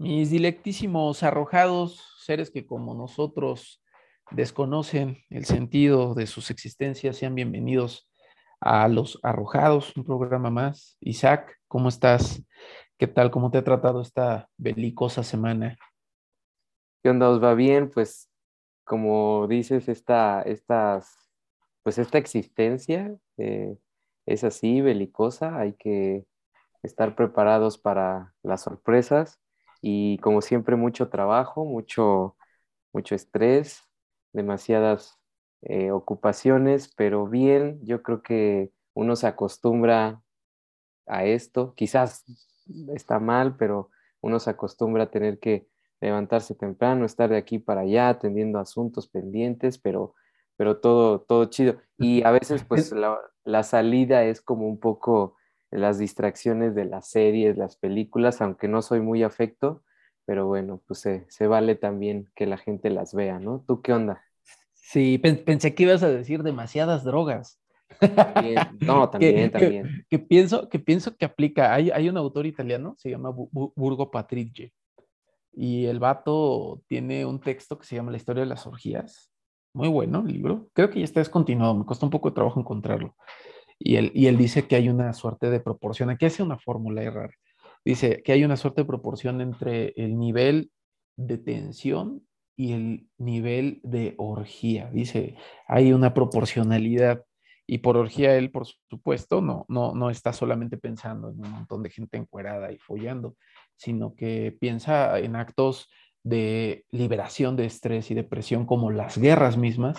Mis dilectísimos arrojados, seres que como nosotros desconocen el sentido de sus existencias, sean bienvenidos a Los Arrojados, un programa más. Isaac, ¿cómo estás? ¿Qué tal? ¿Cómo te ha tratado esta belicosa semana? ¿Qué onda? ¿Os va bien? Pues como dices, esta, estas, pues esta existencia eh, es así, belicosa, hay que estar preparados para las sorpresas y como siempre mucho trabajo, mucho, mucho estrés, demasiadas eh, ocupaciones, pero bien, yo creo que uno se acostumbra a esto, quizás está mal, pero uno se acostumbra a tener que levantarse temprano, estar de aquí para allá atendiendo asuntos pendientes, pero, pero todo, todo chido. Y a veces pues la, la salida es como un poco las distracciones de las series, las películas, aunque no soy muy afecto, pero bueno, pues se, vale también que la gente las vea, ¿no? ¿Tú qué onda? Sí, pensé que ibas a decir demasiadas drogas. no, también, también. Que, pienso, que pienso que aplica. Hay, hay un autor italiano, se llama Burgo Patrice, y el vato tiene un texto que se llama La historia de las orgías. Muy bueno el libro. Creo que ya está descontinuado, me costó un poco de trabajo encontrarlo. Y él, y él dice que hay una suerte de proporción. Aquí hace una fórmula errada. Dice que hay una suerte de proporción entre el nivel de tensión y el nivel de orgía. Dice, hay una proporcionalidad. Y por orgía él, por supuesto, no, no, no está solamente pensando en un montón de gente encuerada y follando, sino que piensa en actos de liberación de estrés y depresión como las guerras mismas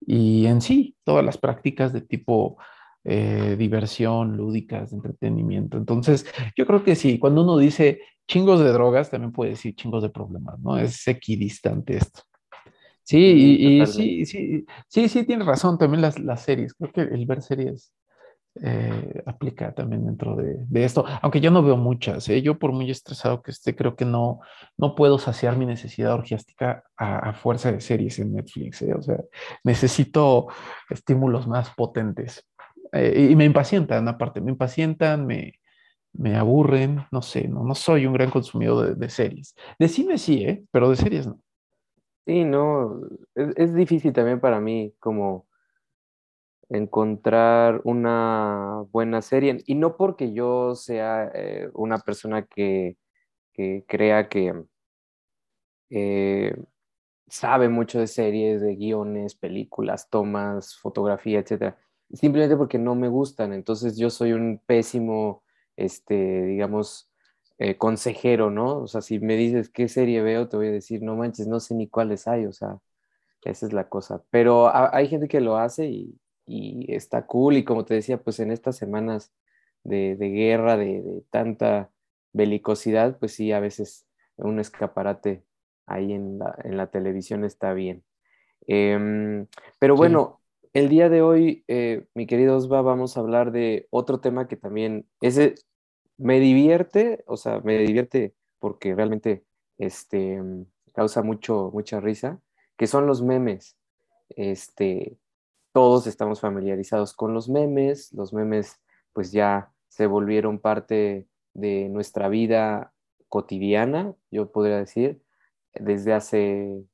y en sí todas las prácticas de tipo eh, diversión, lúdicas, de entretenimiento. Entonces, yo creo que sí, cuando uno dice chingos de drogas, también puede decir chingos de problemas, ¿no? Es equidistante esto. Sí, y, sí, sí, sí, sí, tienes razón, también las, las series. Creo que el ver series eh, aplica también dentro de, esto, aunque yo no veo muchas, ¿eh? yo por muy estresado que esté, creo que no, no puedo saciar mi necesidad orgiástica a, fuerza de series en Netflix, o sea, necesito estímulos más potentes. Eh, y me impacientan, aparte, me impacientan, me, me aburren, no sé, no, no soy un gran consumidor de, series. De cine sí, ¿eh? pero de series no. Sí, no, es, difícil también para mí como encontrar una buena serie. Y no porque yo sea eh, una persona que, crea que sabe mucho de series, de guiones, películas, tomas, fotografía, etcétera simplemente porque no me gustan. Entonces yo soy un pésimo, este, digamos, eh, consejero, ¿no? O sea, si me dices qué serie veo, te voy a decir, no manches, no sé ni cuáles hay, o sea, esa es la cosa. Pero hay gente que lo hace y, está cool y como te decía, pues en estas semanas de, guerra, de, tanta belicosidad, pues sí, a veces un escaparate ahí en la, televisión está bien. Em, pero bueno, el día de hoy, eh, mi querido Osva, vamos a hablar de otro tema que también ese me divierte, o sea, me divierte porque realmente este, causa mucho, mucha risa, que son los memes. Este, todos estamos familiarizados con los memes, los memes pues ya se volvieron parte de nuestra vida cotidiana, yo podría decir, desde hace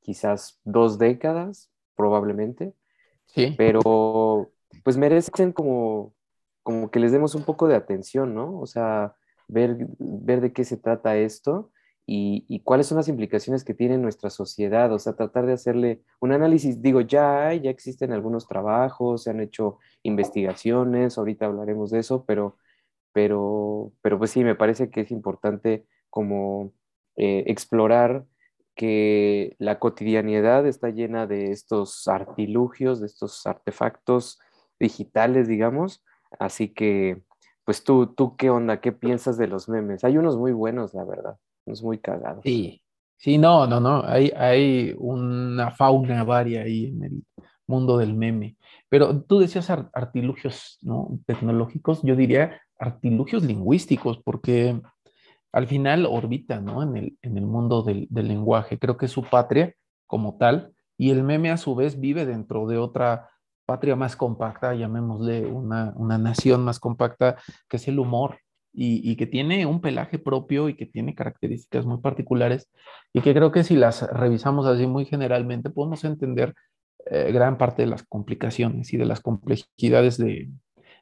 quizás dos décadas, probablemente. Pero pues merecen como, como que les demos un poco de atención, ¿no? O sea, ver, ver de qué se trata esto y, cuáles son las implicaciones que tiene nuestra sociedad, o sea, tratar de hacerle un análisis. Digo, ya ya existen algunos trabajos, se han hecho investigaciones, ahorita hablaremos de eso, pero, pero, pero pues sí, me parece que es importante como eh, explorar que la cotidianidad está llena de estos artilugios, de estos artefactos digitales, digamos. Así que, pues tú, tú qué onda, qué piensas de los memes? Hay unos muy buenos, la verdad, unos muy cagados. Sí, sí, no, no, no, hay, hay una fauna varia ahí en el mundo del meme. Pero tú decías artilugios ¿no? tecnológicos, yo diría artilugios lingüísticos, porque al final orbita ¿no? en, el, en el mundo del, lenguaje. Creo que es su patria como tal, y el meme a su vez vive dentro de otra patria más compacta, llamémosle una, nación más compacta, que es el humor. y, que tiene un pelaje propio y que tiene características muy particulares y que creo que si las revisamos así muy generalmente podemos entender eh, gran parte de las complicaciones y de las complejidades de,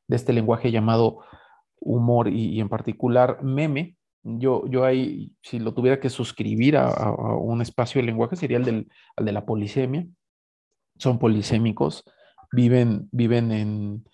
este lenguaje llamado humor y, en particular meme. Yo, yo ahí, si lo tuviera que suscribir a, un espacio de lenguaje, sería el, del, de la polisemia. Son polisémicos, viven, viven en,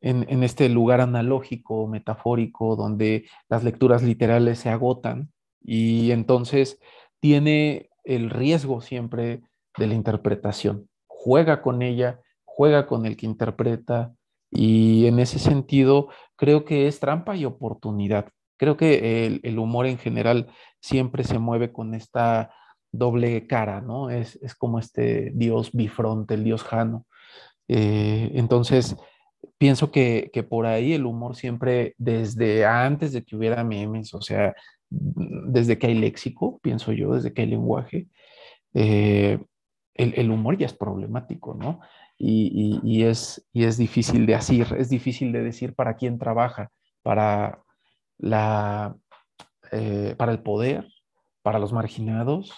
en, este lugar analógico, metafórico, donde las lecturas literales se agotan y entonces tiene el riesgo siempre de la interpretación. Juega con ella, juega con el que interpreta y en ese sentido creo que es trampa y oportunidad. Creo que el, humor en general siempre se mueve con esta doble cara, ¿no? Es, como este dios bifronte, el dios Jano. Eh, entonces, pienso que, por ahí el humor siempre, desde antes de que hubiera memes, o sea, desde que hay léxico, pienso yo, desde que hay lenguaje, eh, el, humor ya es problemático, ¿no? Y, es, y es difícil de decir, es difícil de decir para quién trabaja, para, la, eh, para el poder, para los marginados,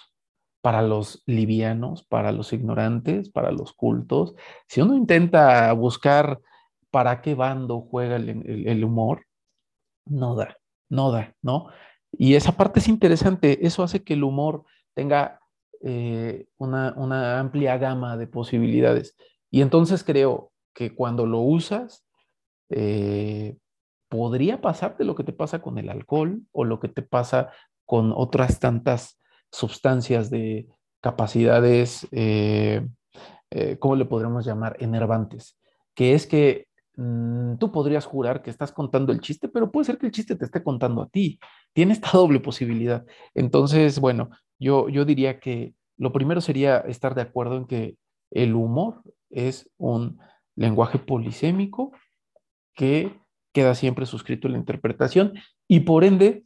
para los livianos, para los ignorantes, para los cultos. Si uno intenta buscar para qué bando juega el, humor, no da, no da, ¿no? Y esa parte es interesante, eso hace que el humor tenga eh, una, amplia gama de posibilidades. Y entonces creo que cuando lo usas, eh, podría pasarte lo que te pasa con el alcohol o lo que te pasa con otras tantas sustancias de capacidades, eh, ¿cómo le podremos llamar? Enervantes, que es que Mm, tú podrías jurar que estás contando el chiste, pero puede ser que el chiste te esté contando a ti. Tiene esta doble posibilidad. Entonces, bueno, yo, yo diría que lo primero sería estar de acuerdo en que el humor es un lenguaje polisémico que queda siempre suscrito la interpretación y por ende,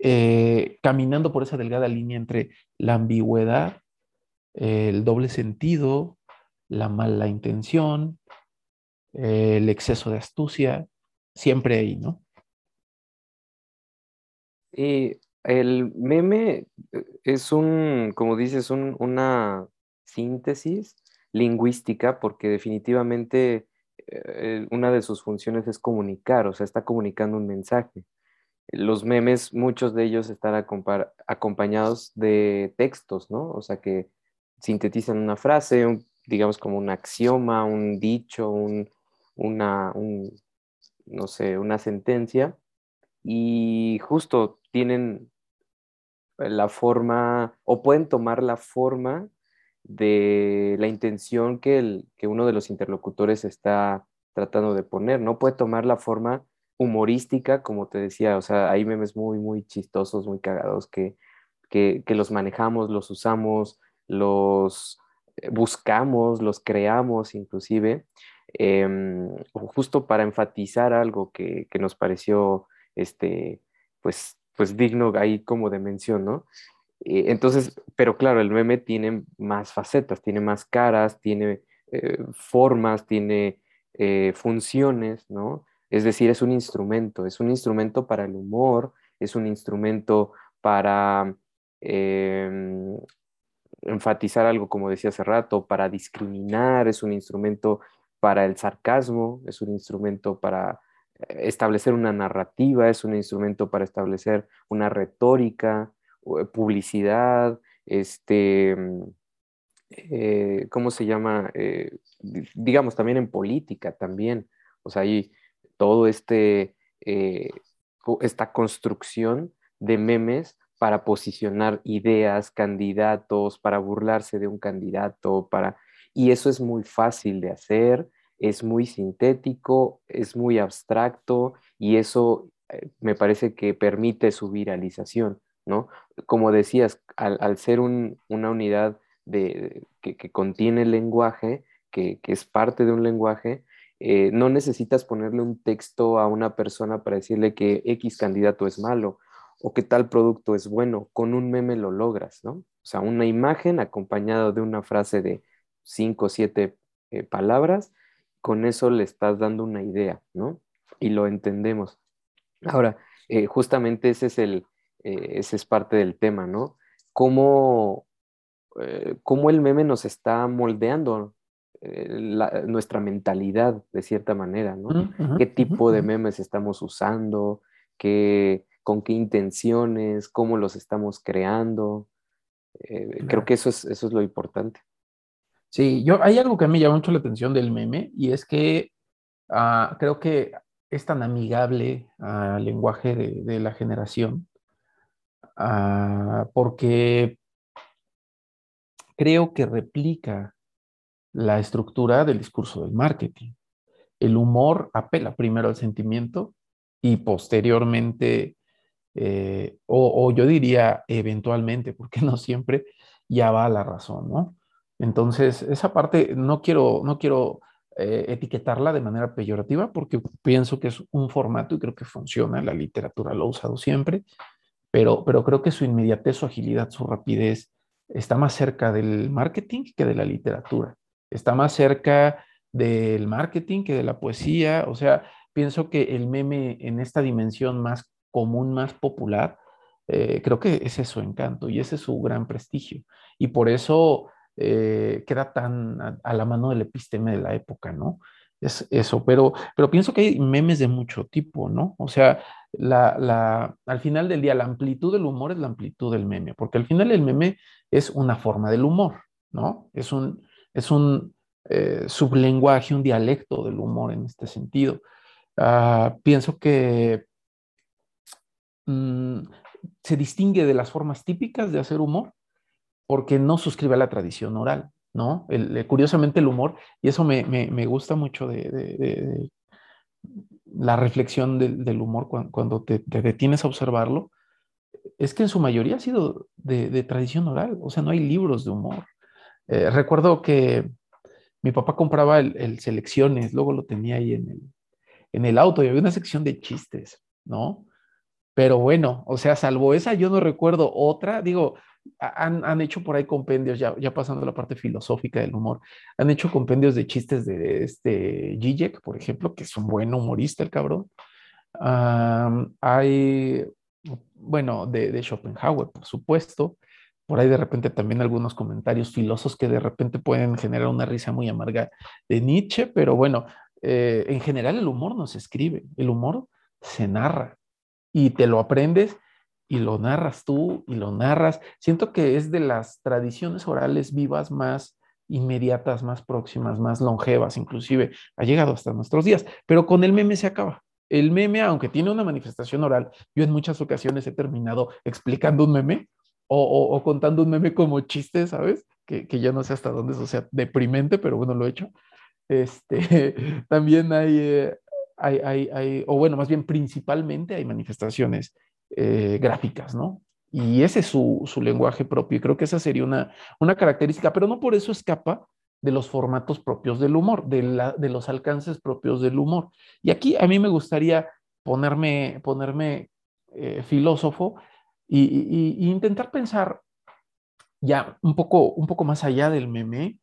eh, caminando por esa delgada línea entre la ambigüedad, el doble sentido, la mala intención, el exceso de astucia, siempre ahí, ¿no? Y el meme eh, es un, como dices, una síntesis lingüística porque definitivamente eh, una de sus funciones es comunicar, o sea, está comunicando un mensaje. Los memes, muchos de ellos están acompañados de textos, ¿no? O sea, que sintetizan una frase, digamos como un axioma, un dicho, un, una, no sé, una sentencia y justo tienen la forma o pueden tomar la forma de la intención que, el, que uno de los interlocutores está tratando de poner, ¿no? Puede tomar la forma humorística, como te decía, o sea, hay memes muy, muy chistosos, muy cagados que, que, que los manejamos, los usamos, los buscamos, los creamos inclusive, Em, justo para enfatizar algo que, nos pareció este, pues, pues digno ahí como de mención, ¿no? Entonces, pero claro, el meme tiene más facetas, tiene más caras, tiene eh, formas, tiene eh, funciones, ¿no? Es decir, es un instrumento, es un instrumento para el humor, es un instrumento para em, enfatizar algo, como decía hace rato, para discriminar, es un instrumento para el sarcasmo, es un instrumento para eh, establecer una narrativa, es un instrumento para establecer una retórica, publicidad, este, mm, eh, ¿cómo se llama? digamos, también en política también. O sea, hay todo este, esta construcción de memes para posicionar ideas, candidatos, para burlarse de un candidato, para y eso es muy fácil de hacer, es muy sintético, es muy abstracto y eso eh, me parece que permite su viralización, ¿no? Como decías, al, ser una unidad de, que, contiene el lenguaje, que, es parte de un lenguaje, eh, no necesitas ponerle un texto a una persona para decirle que X candidato es malo o que tal producto es bueno. Con un meme lo logras, ¿no? O sea, una imagen acompañada de una frase de cinco o siete eh, palabras, con eso le estás dando una idea, ¿no? Y lo entendemos. Ahora, eh, justamente ese es el, eh, ese es parte del tema, ¿no? Cómo, eh, cómo el meme nos está moldeando nuestra mentalidad de cierta manera, ¿no? ¿Qué tipo de memes estamos usando? ¿Qué, ¿Con qué intenciones? ¿Cómo los estamos creando? Creo que eso es, eso es lo importante. Sí, yo, hay algo que a mí me llama mucho la atención del meme y es que ah, creo que es tan amigable al lenguaje de, la generación ah, porque creo que replica la estructura del discurso del marketing. El humor apela primero al sentimiento y posteriormente, eh, o, yo diría eventualmente, porque no siempre, ya va a la razón, ¿no? Entonces, esa parte no quiero, no quiero eh, etiquetarla de manera peyorativa porque pienso que es un formato y creo que funciona, la literatura lo ha usado siempre, pero, pero creo que su inmediatez, su agilidad, su rapidez está más cerca del marketing que de la literatura, está más cerca del marketing que de la poesía, o sea, pienso que el meme en esta dimensión más común, más popular, eh, creo que ese es su encanto y ese es su gran prestigio. Y por eso eh, queda tan a, la mano del episteme de la época, ¿no? Es eso, pero, pero pienso que hay memes de mucho tipo, ¿no? O sea, la, la, al final del día, la amplitud del humor es la amplitud del meme, porque al final el meme es una forma del humor, ¿no? Es un, es un eh, sublenguaje, un dialecto del humor en este sentido. Ah, pienso que mm, se distingue de las formas típicas de hacer humor porque no suscribe a la tradición oral, ¿no? curiosamente el humor, y eso me, gusta mucho de, la reflexión del, humor cuando, te, detienes a observarlo, es que en su mayoría ha sido de, tradición oral, o sea, no hay libros de humor. Eh, recuerdo que mi papá compraba el, Selecciones, luego lo tenía ahí en el, en el auto y había una sección de chistes, ¿no? Pero bueno, o sea, salvo esa, yo no recuerdo otra. Digo, han, hecho por ahí compendios, ya, ya pasando la parte filosófica del humor, han hecho compendios de chistes de este Zizek, por ejemplo, que es un buen humorista el cabrón. hay, bueno, de, de, Schopenhauer, por supuesto. Por ahí de repente también algunos comentarios filosos que de repente pueden generar una risa muy amarga de Nietzsche, pero bueno, eh, en general el humor no se escribe, el humor se narra y te lo aprendes y lo narras tú y lo narras. Siento que es de las tradiciones orales vivas más inmediatas, más próximas, más longevas, inclusive ha llegado hasta nuestros días, pero con el meme se acaba. El meme, aunque tiene una manifestación oral, yo en muchas ocasiones he terminado explicando un meme o, contando un meme como chiste, ¿sabes? Que, ya no sé hasta dónde eso sea deprimente, pero bueno, lo he hecho. Este, también hay, eh, o bueno, más bien principalmente hay manifestaciones eh, gráficas, ¿no? Y ese es su, lenguaje propio y creo que esa sería una, una característica, pero no por eso escapa de los formatos propios del humor, de, la, de los alcances propios del humor. Y aquí a mí me gustaría ponerme, ponerme eh, filósofo y, intentar pensar ya un poco, un poco más allá del meme,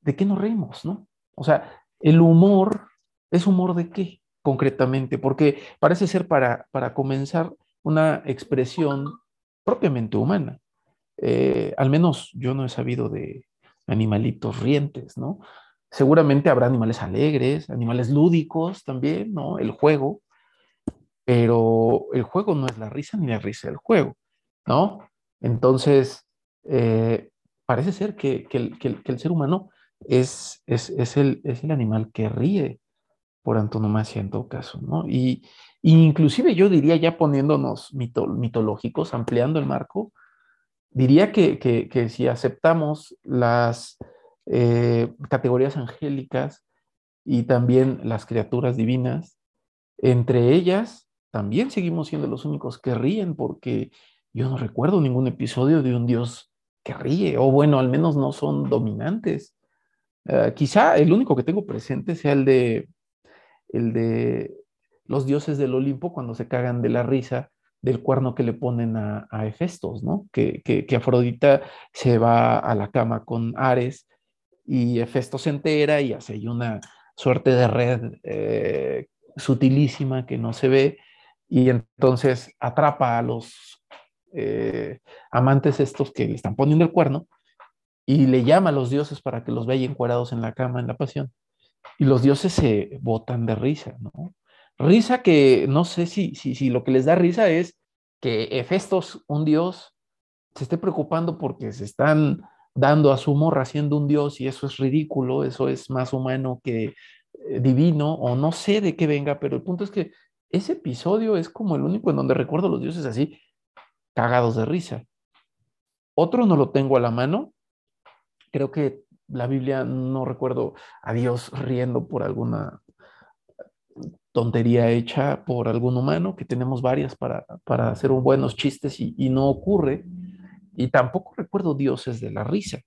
¿de qué nos reímos, no? O sea, el humor, ¿es humor de qué? concretamente, porque parece ser para, para comenzar una expresión propiamente humana. Eh, al menos yo no he sabido de animalitos rientes, ¿no? Seguramente habrá animales alegres, animales lúdicos también, ¿no? El juego, pero el juego no es la risa ni la risa del juego, ¿no? Entonces, eh, parece ser que, el, ser humano es, es, el, es el animal que ríe, por antonomasia en todo caso, ¿no? Y, inclusive yo diría, ya poniéndonos mitológicos, ampliando el marco, diría que, si aceptamos las eh, categorías angélicas y también las criaturas divinas, entre ellas también seguimos siendo los únicos que ríen, porque yo no recuerdo ningún episodio de un dios que ríe, o bueno, al menos no son dominantes. Eh, quizá el único que tengo presente sea el de el de los dioses del Olimpo cuando se cagan de la risa del cuerno que le ponen a, a Hefestos, ¿no? Que, que, Afrodita se va a la cama con Ares y Hefestos se entera y hace ahí una suerte de red eh, sutilísima que no se ve y entonces atrapa a los eh, amantes estos que le están poniendo el cuerno y le llama a los dioses para que los vean encuerados en la cama en la pasión. Y los dioses se botan de risa, ¿no? Risa que no sé si, si, si lo que les da risa es que Hefestos, un dios, se esté preocupando porque se están dando a su morra siendo un dios y eso es ridículo, eso es más humano que eh, divino o no sé de qué venga, pero el punto es que ese episodio es como el único en donde recuerdo a los dioses así, cagados de risa. Otro no lo tengo a la mano. Creo que la Biblia no recuerdo a Dios riendo por alguna tontería hecha por algún humano, que tenemos varias para, para hacer buenos chistes y, y no ocurre. Y tampoco recuerdo dioses de la risa.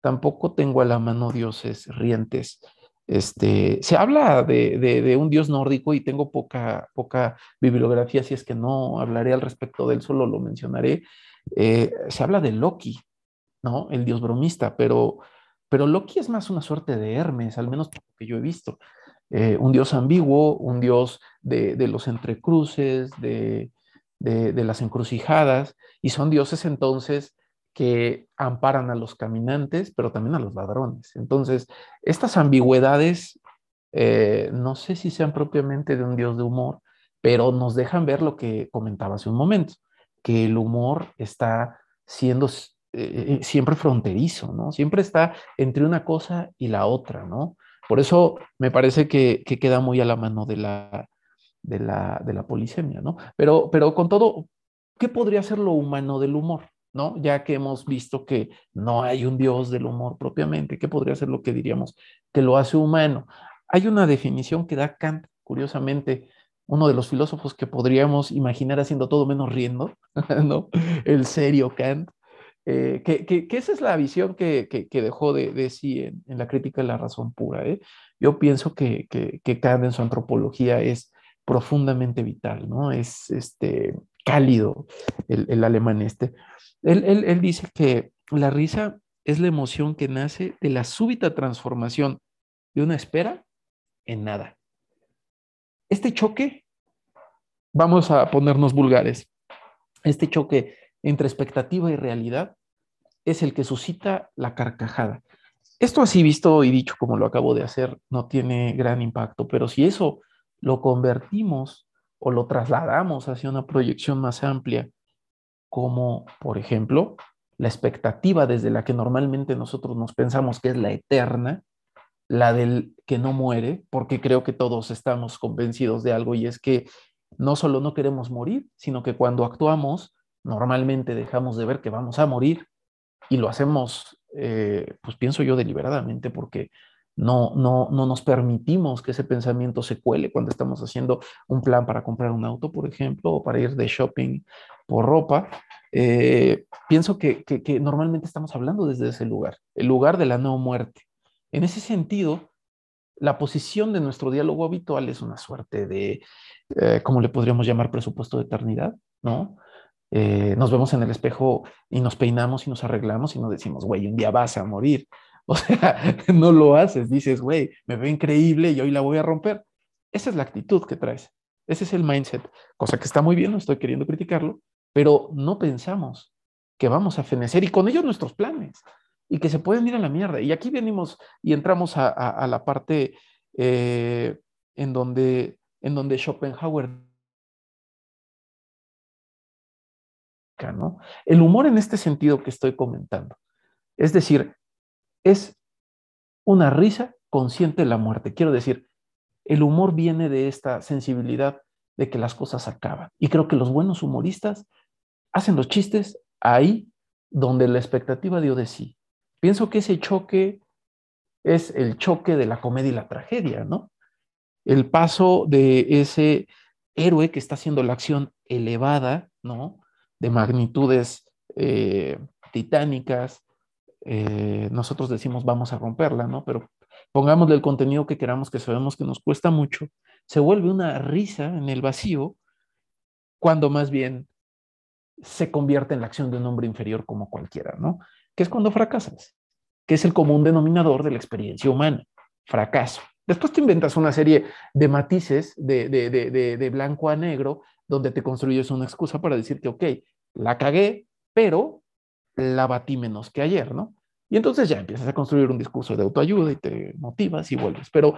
Tampoco tengo a la mano dioses rientes. Este, se habla de, de, un dios nórdico y tengo poca, poca bibliografía, si es que no hablaré al respecto de él, solo lo mencionaré. Eh, se habla de Loki, ¿no? El dios bromista, pero, pero Loki es más una suerte de Hermes, al menos por lo que yo he visto. Eh, un dios ambiguo, un dios de, de los entrecruces, de, de, las encrucijadas, y son dioses entonces que amparan a los caminantes, pero también a los ladrones. Entonces, estas ambigüedades, eh, no sé si sean propiamente de un dios de humor, pero nos dejan ver lo que comentaba hace un momento, que el humor está siendo eh, siempre fronterizo, ¿no? Siempre está entre una cosa y la otra, ¿no? Por eso me parece que, que queda muy a la mano de la polisemia, ¿no? Pero, pero con todo, ¿qué podría ser lo humano del humor? ¿no? Ya que hemos visto que no hay un Dios del humor propiamente, ¿qué podría ser lo que diríamos que lo hace humano? Hay una definición que da Kant, curiosamente, uno de los filósofos que podríamos imaginar haciendo todo menos riendo, ¿no? El serio Kant, eh, que, que, esa es la visión que, que dejó de, de sí en, la crítica de la razón pura. ¿eh? Yo pienso que, Kant en su antropología es profundamente vital, ¿no? Es este, cálido el, el alemán este. Él, él, él dice que la risa es la emoción que nace de la súbita transformación de una espera en nada. Este choque, vamos a ponernos vulgares, este choque entre expectativa y realidad es el que suscita la carcajada. Esto así visto y dicho como lo acabo de hacer no tiene gran impacto, pero si eso lo convertimos o lo trasladamos hacia una proyección más amplia, como por ejemplo la expectativa desde la que normalmente nosotros nos pensamos que es la eterna, la del que no muere, porque creo que todos estamos convencidos de algo y es que no solo no queremos morir, sino que cuando actuamos normalmente dejamos de ver que vamos a morir y lo hacemos, eh, pues pienso yo deliberadamente, porque no, no, no nos permitimos que ese pensamiento se cuele cuando estamos haciendo un plan para comprar un auto, por ejemplo, o para ir de shopping por ropa. Eh, pienso que, que, normalmente estamos hablando desde ese lugar, el lugar de la no muerte. En ese sentido, la posición de nuestro diálogo habitual es una suerte de, eh, ¿cómo le podríamos llamar? Presupuesto de eternidad, ¿no? Eh, nos vemos en el espejo y nos peinamos y nos arreglamos y nos decimos, güey, un día vas a morir. O sea, no lo haces, dices, güey, me veo increíble y hoy la voy a romper. Esa es la actitud que traes. Ese es el mindset, cosa que está muy bien, no estoy queriendo criticarlo, pero no pensamos que vamos a fenecer y con ellos nuestros planes y que se pueden ir a la mierda. Y aquí venimos y entramos a, la parte eh, en, donde, en donde Schopenhauer El humor en este sentido que estoy comentando. Es decir, es una risa consciente de la muerte. Quiero decir, el humor viene de esta sensibilidad de que las cosas acaban. Y creo que los buenos humoristas hacen los chistes ahí donde la expectativa dio de sí. Pienso que ese choque es el choque de la comedia y la tragedia, ¿no? El paso de ese héroe que está haciendo la acción elevada, ¿no? De magnitudes eh, titánicas, eh, nosotros decimos vamos a romperla, ¿no? Pero pongámosle el contenido que queramos, que sabemos que nos cuesta mucho, se vuelve una risa en el vacío, cuando más bien se convierte en la acción de un hombre inferior como cualquiera, ¿no? Que es cuando fracasas, que es el común denominador de la experiencia humana, fracaso. Después te inventas una serie de matices de, de, de, de blanco a negro, donde te construyes una excusa para decirte, ok, la cagué, pero la batí menos que ayer, ¿no? Y entonces ya empiezas a construir un discurso de autoayuda y te motivas y vuelves. Pero,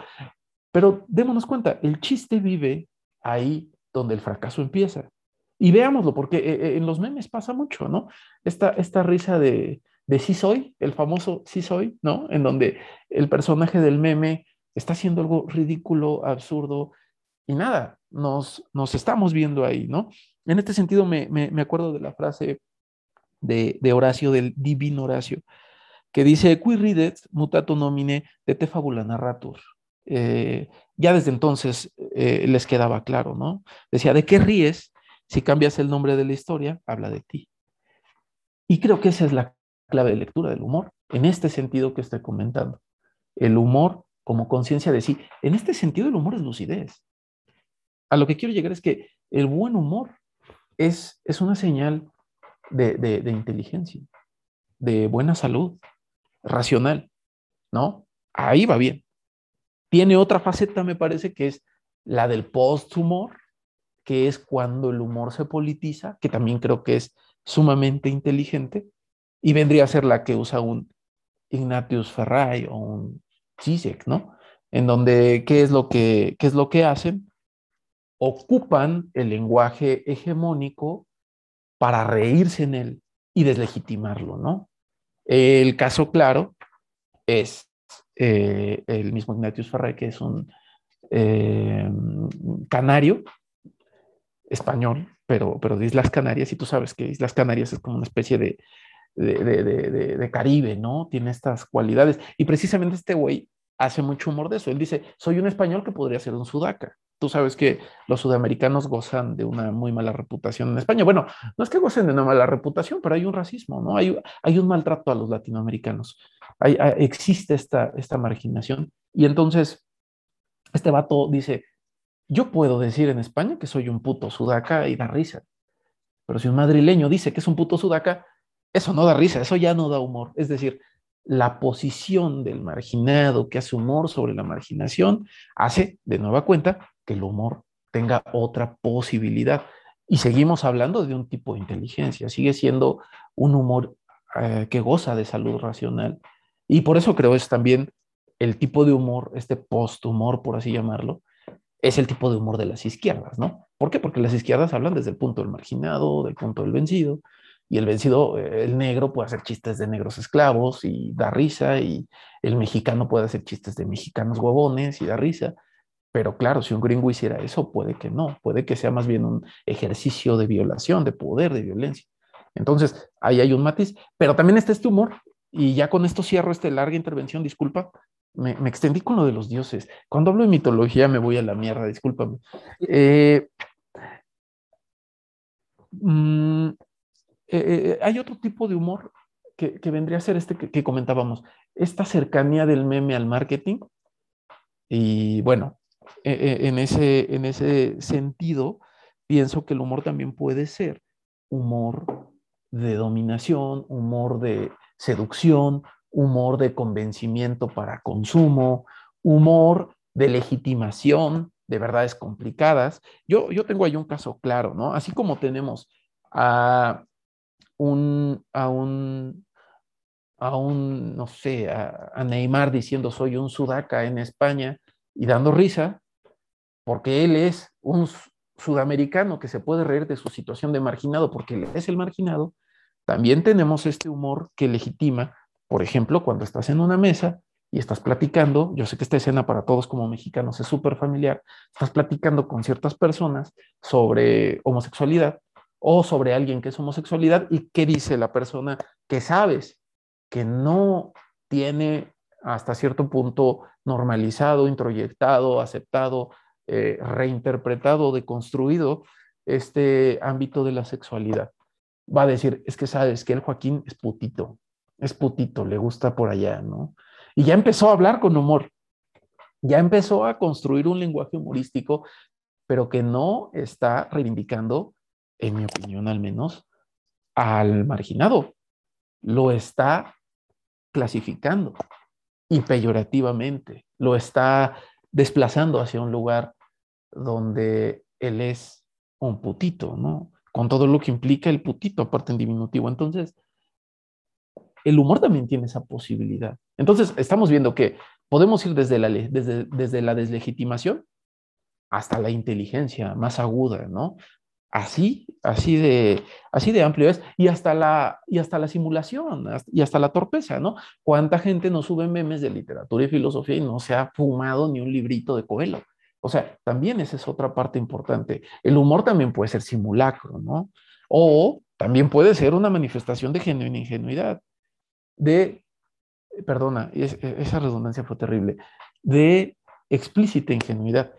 pero démonos cuenta, el chiste vive ahí donde el fracaso empieza. Y veámoslo, porque eh, eh, en los memes pasa mucho, ¿no? Esta, esta risa de, de sí soy, el famoso sí soy, ¿no? En donde el personaje del meme está haciendo algo ridículo, absurdo, y nada, nos, nos estamos viendo ahí, ¿no? En este sentido me, me, acuerdo de la frase de, de, Horacio, del divino Horacio, que dice, qui ridet mutato nomine de te fabula narratur. Eh, ya desde entonces eh, les quedaba claro, ¿no? Decía, ¿de qué ríes? Si cambias el nombre de la historia, habla de ti. Y creo que esa es la clave de lectura del humor, en este sentido que estoy comentando. El humor como conciencia de sí. En este sentido, el humor es lucidez. A lo que quiero llegar es que el buen humor es, es una señal de, de, inteligencia, de buena salud, racional, ¿no? Ahí va bien. Tiene otra faceta, me parece, que es la del post-humor, que es cuando el humor se politiza, que también creo que es sumamente inteligente, y vendría a ser la que usa un Ignatius Ferray o un Zizek, ¿no? En donde, ¿qué es lo que, qué es lo que hacen? Ocupan el lenguaje hegemónico para reírse en él y deslegitimarlo, ¿no? El caso claro es eh, el mismo Ignatius Ferrey, que es un eh, canario español, pero, pero de Islas Canarias, y tú sabes que Islas Canarias es como una especie de, de, de, de Caribe, ¿no? Tiene estas cualidades. Y precisamente este güey hace mucho humor de eso. Él dice, soy un español que podría ser un sudaca. Tú sabes que los sudamericanos gozan de una muy mala reputación en España. Bueno, no es que gocen de una mala reputación, pero hay un racismo, ¿no? Hay, hay un maltrato a los latinoamericanos. Existe esta, esta marginación. Y entonces, este vato dice, yo puedo decir en España que soy un puto sudaca y da risa. Pero si un madrileño dice que es un puto sudaca, eso no da risa, eso ya no da humor. Es decir, la posición del marginado que hace humor sobre la marginación hace, de nueva cuenta, que el humor tenga otra posibilidad. Y seguimos hablando de un tipo de inteligencia, sigue siendo un humor eh, que goza de salud racional. Y por eso creo es también el tipo de humor, este post-humor, por así llamarlo, es el tipo de humor de las izquierdas, ¿no? ¿Por qué? Porque las izquierdas hablan desde el punto del marginado, del punto del vencido, y el vencido, eh, el negro puede hacer chistes de negros esclavos y da risa, y el mexicano puede hacer chistes de mexicanos huevones y da risa, pero claro, si un gringo hiciera eso, puede que no, puede que sea más bien un ejercicio de violación, de poder, de violencia. Entonces, ahí hay un matiz, pero también está este humor, y ya con esto cierro esta larga intervención, disculpa, me, me extendí con lo de los dioses. Cuando hablo de mitología me voy a la mierda, discúlpame. Eh, mmm, eh, hay otro tipo de humor que, que, vendría a ser este que, comentábamos, esta cercanía del meme al marketing. Y bueno, en ese, en ese sentido, pienso que el humor también puede ser humor de dominación, humor de seducción, humor de convencimiento para consumo, humor de legitimación de verdades complicadas. Yo, yo tengo ahí un caso claro, ¿no? Así como tenemos a un, a un, a un no sé, a Neymar diciendo soy un sudaca en España y dando risa, porque él es un sudamericano que se puede reír de su situación de marginado porque él es el marginado, también tenemos este humor que legitima, por ejemplo, cuando estás en una mesa y estás platicando, yo sé que esta escena para todos como mexicanos es súper familiar, estás platicando con ciertas personas sobre homosexualidad o sobre alguien que es homosexualidad y qué dice la persona que sabes que no tiene hasta cierto punto normalizado, introyectado, aceptado eh, reinterpretado, deconstruido este ámbito de la sexualidad. Va a decir, es que sabes que el Joaquín es putito, es putito, le gusta por allá, ¿no? Y ya empezó a hablar con humor, ya empezó a construir un lenguaje humorístico, pero que no está reivindicando, en mi opinión al menos, al marginado. Lo está clasificando y peyorativamente, lo está desplazando hacia un lugar donde él es un putito, ¿no? Con todo lo que implica el putito, aparte en diminutivo. Entonces, el humor también tiene esa posibilidad. Entonces, estamos viendo que podemos ir desde la, desde, desde la deslegitimación hasta la inteligencia más aguda, ¿no? Así, así de, así de amplio es, y hasta la, y hasta la simulación, y hasta la torpeza, ¿no? ¿Cuánta gente no sube memes de literatura y filosofía y no se ha fumado ni un librito de Coelho? O sea, también esa es otra parte importante. El humor también puede ser simulacro, ¿no? O también puede ser una manifestación de genuina ingenuidad, de, perdona, esa redundancia fue terrible, de explícita ingenuidad.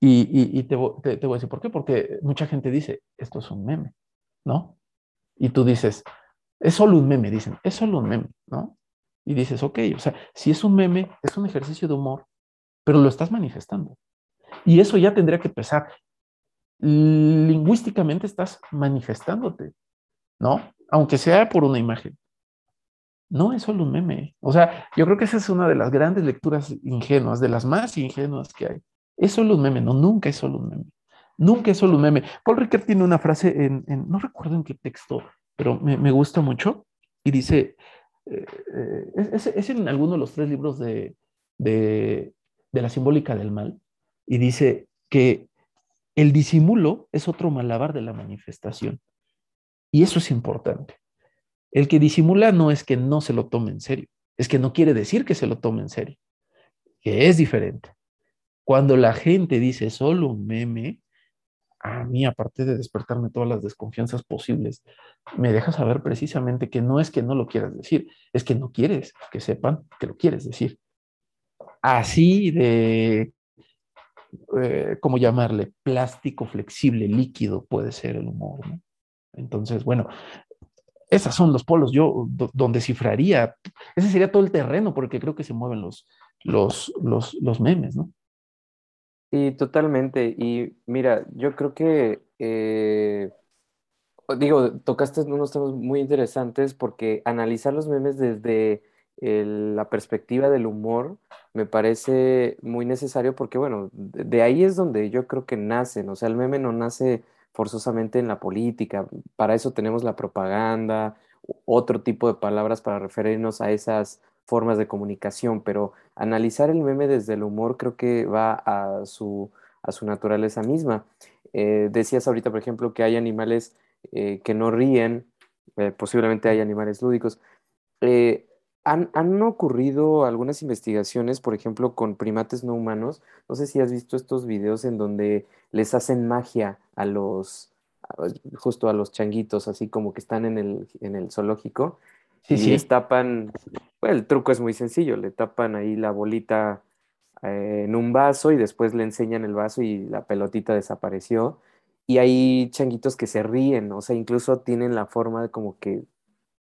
Y, te, voy a decir por qué, porque mucha gente dice, esto es un meme, ¿no? Y tú dices, es solo un meme, dicen, es solo un meme, ¿no? Y dices, ok, o sea, si es un meme, es un ejercicio de humor, pero lo estás manifestando. Y eso ya tendría que pesar. Lingüísticamente estás manifestándote, ¿no? Aunque sea por una imagen. No es solo un meme. O sea, yo creo que esa es una de las grandes lecturas ingenuas, de las más ingenuas que hay. Es solo un meme, no, nunca es solo un meme. Nunca es solo un meme. Paul Ricoeur tiene una frase en, no recuerdo en qué texto, pero me, gusta mucho y dice, eh, eh, es, en alguno de los tres libros de, de, de la simbólica del mal, y dice que el disimulo es otro malabar de la manifestación. Y eso es importante. El que disimula no es que no se lo tome en serio, es que no quiere decir que se lo tome en serio, que es diferente. Cuando la gente dice solo un meme, a mí, aparte de despertarme todas las desconfianzas posibles, me deja saber precisamente que no es que no lo quieras decir, es que no quieres que sepan que lo quieres decir. Así de, eh, ¿cómo llamarle? Plástico flexible, líquido puede ser el humor. Entonces, bueno, esos son los polos yo donde cifraría, ese sería todo el terreno porque creo que se mueven los, los, los, los memes, ¿no? Sí, totalmente. Y mira, yo creo que, eh, digo, tocaste unos temas muy interesantes porque analizar los memes desde la perspectiva del humor me parece muy necesario porque, bueno, de ahí es donde yo creo que nacen. O sea, el meme no nace forzosamente en la política. Para eso tenemos la propaganda, otro tipo de palabras para referirnos a esas formas de comunicación, pero analizar el meme desde el humor creo que va a su, a su naturaleza misma. Eh, decías ahorita, por ejemplo, que hay animales eh, que no ríen, eh, posiblemente hay animales lúdicos. Han, han, ocurrido algunas investigaciones, por ejemplo, con primates no humanos. No sé si has visto estos videos en donde les hacen magia a los, justo a los changuitos, así como que están en el, en el zoológico y les tapan, el truco es muy sencillo, le tapan ahí la bolita eh, en un vaso y después le enseñan el vaso y la pelotita desapareció. Y hay changuitos que se ríen, o sea, incluso tienen la forma de como que,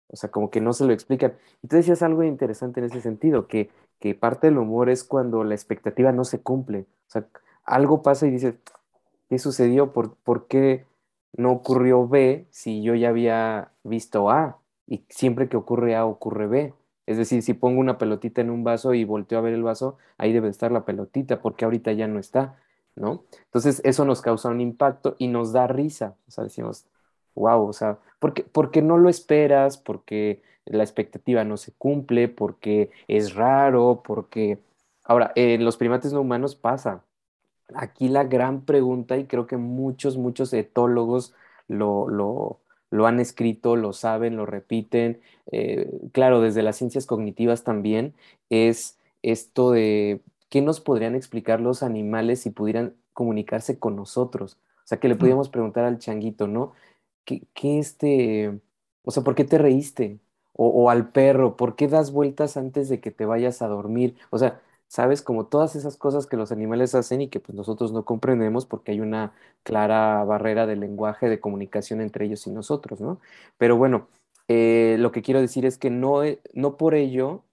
o sea, como que no se lo explican. Y tú decías algo interesante en ese sentido, que, que parte del humor es cuando la expectativa no se cumple. O sea, algo pasa y dices, ¿qué sucedió? ¿Por, por qué no ocurrió B si yo ya había visto A? Y siempre que ocurre A ocurre B. Es decir, si pongo una pelotita en un vaso y volteo a ver el vaso, ahí debe estar la pelotita, porque ahorita ya no está, ¿no? Entonces, eso nos causa un impacto y nos da risa. O sea, decimos, wow, o sea, porque, porque no lo esperas, porque la expectativa no se cumple, porque es raro, porque... Ahora, en los primates no humanos pasa. Aquí la gran pregunta, y creo que muchos, muchos etólogos lo, lo, lo han escrito, lo saben, lo repiten. Eh, claro, desde las ciencias cognitivas también es esto de qué nos podrían explicar los animales si pudieran comunicarse con nosotros. O sea, que le podíamos preguntar al changuito, ¿no? ¿Qué, qué este, o sea, ¿por qué te reíste? O, o, al perro, ¿por qué das vueltas antes de que te vayas a dormir? O sea, ¿sabes? Como todas esas cosas que los animales hacen y que pues, nosotros no comprendemos porque hay una clara barrera de lenguaje, de comunicación entre ellos y nosotros, ¿no? Pero bueno, eh, lo que quiero decir es que no, e, no por ello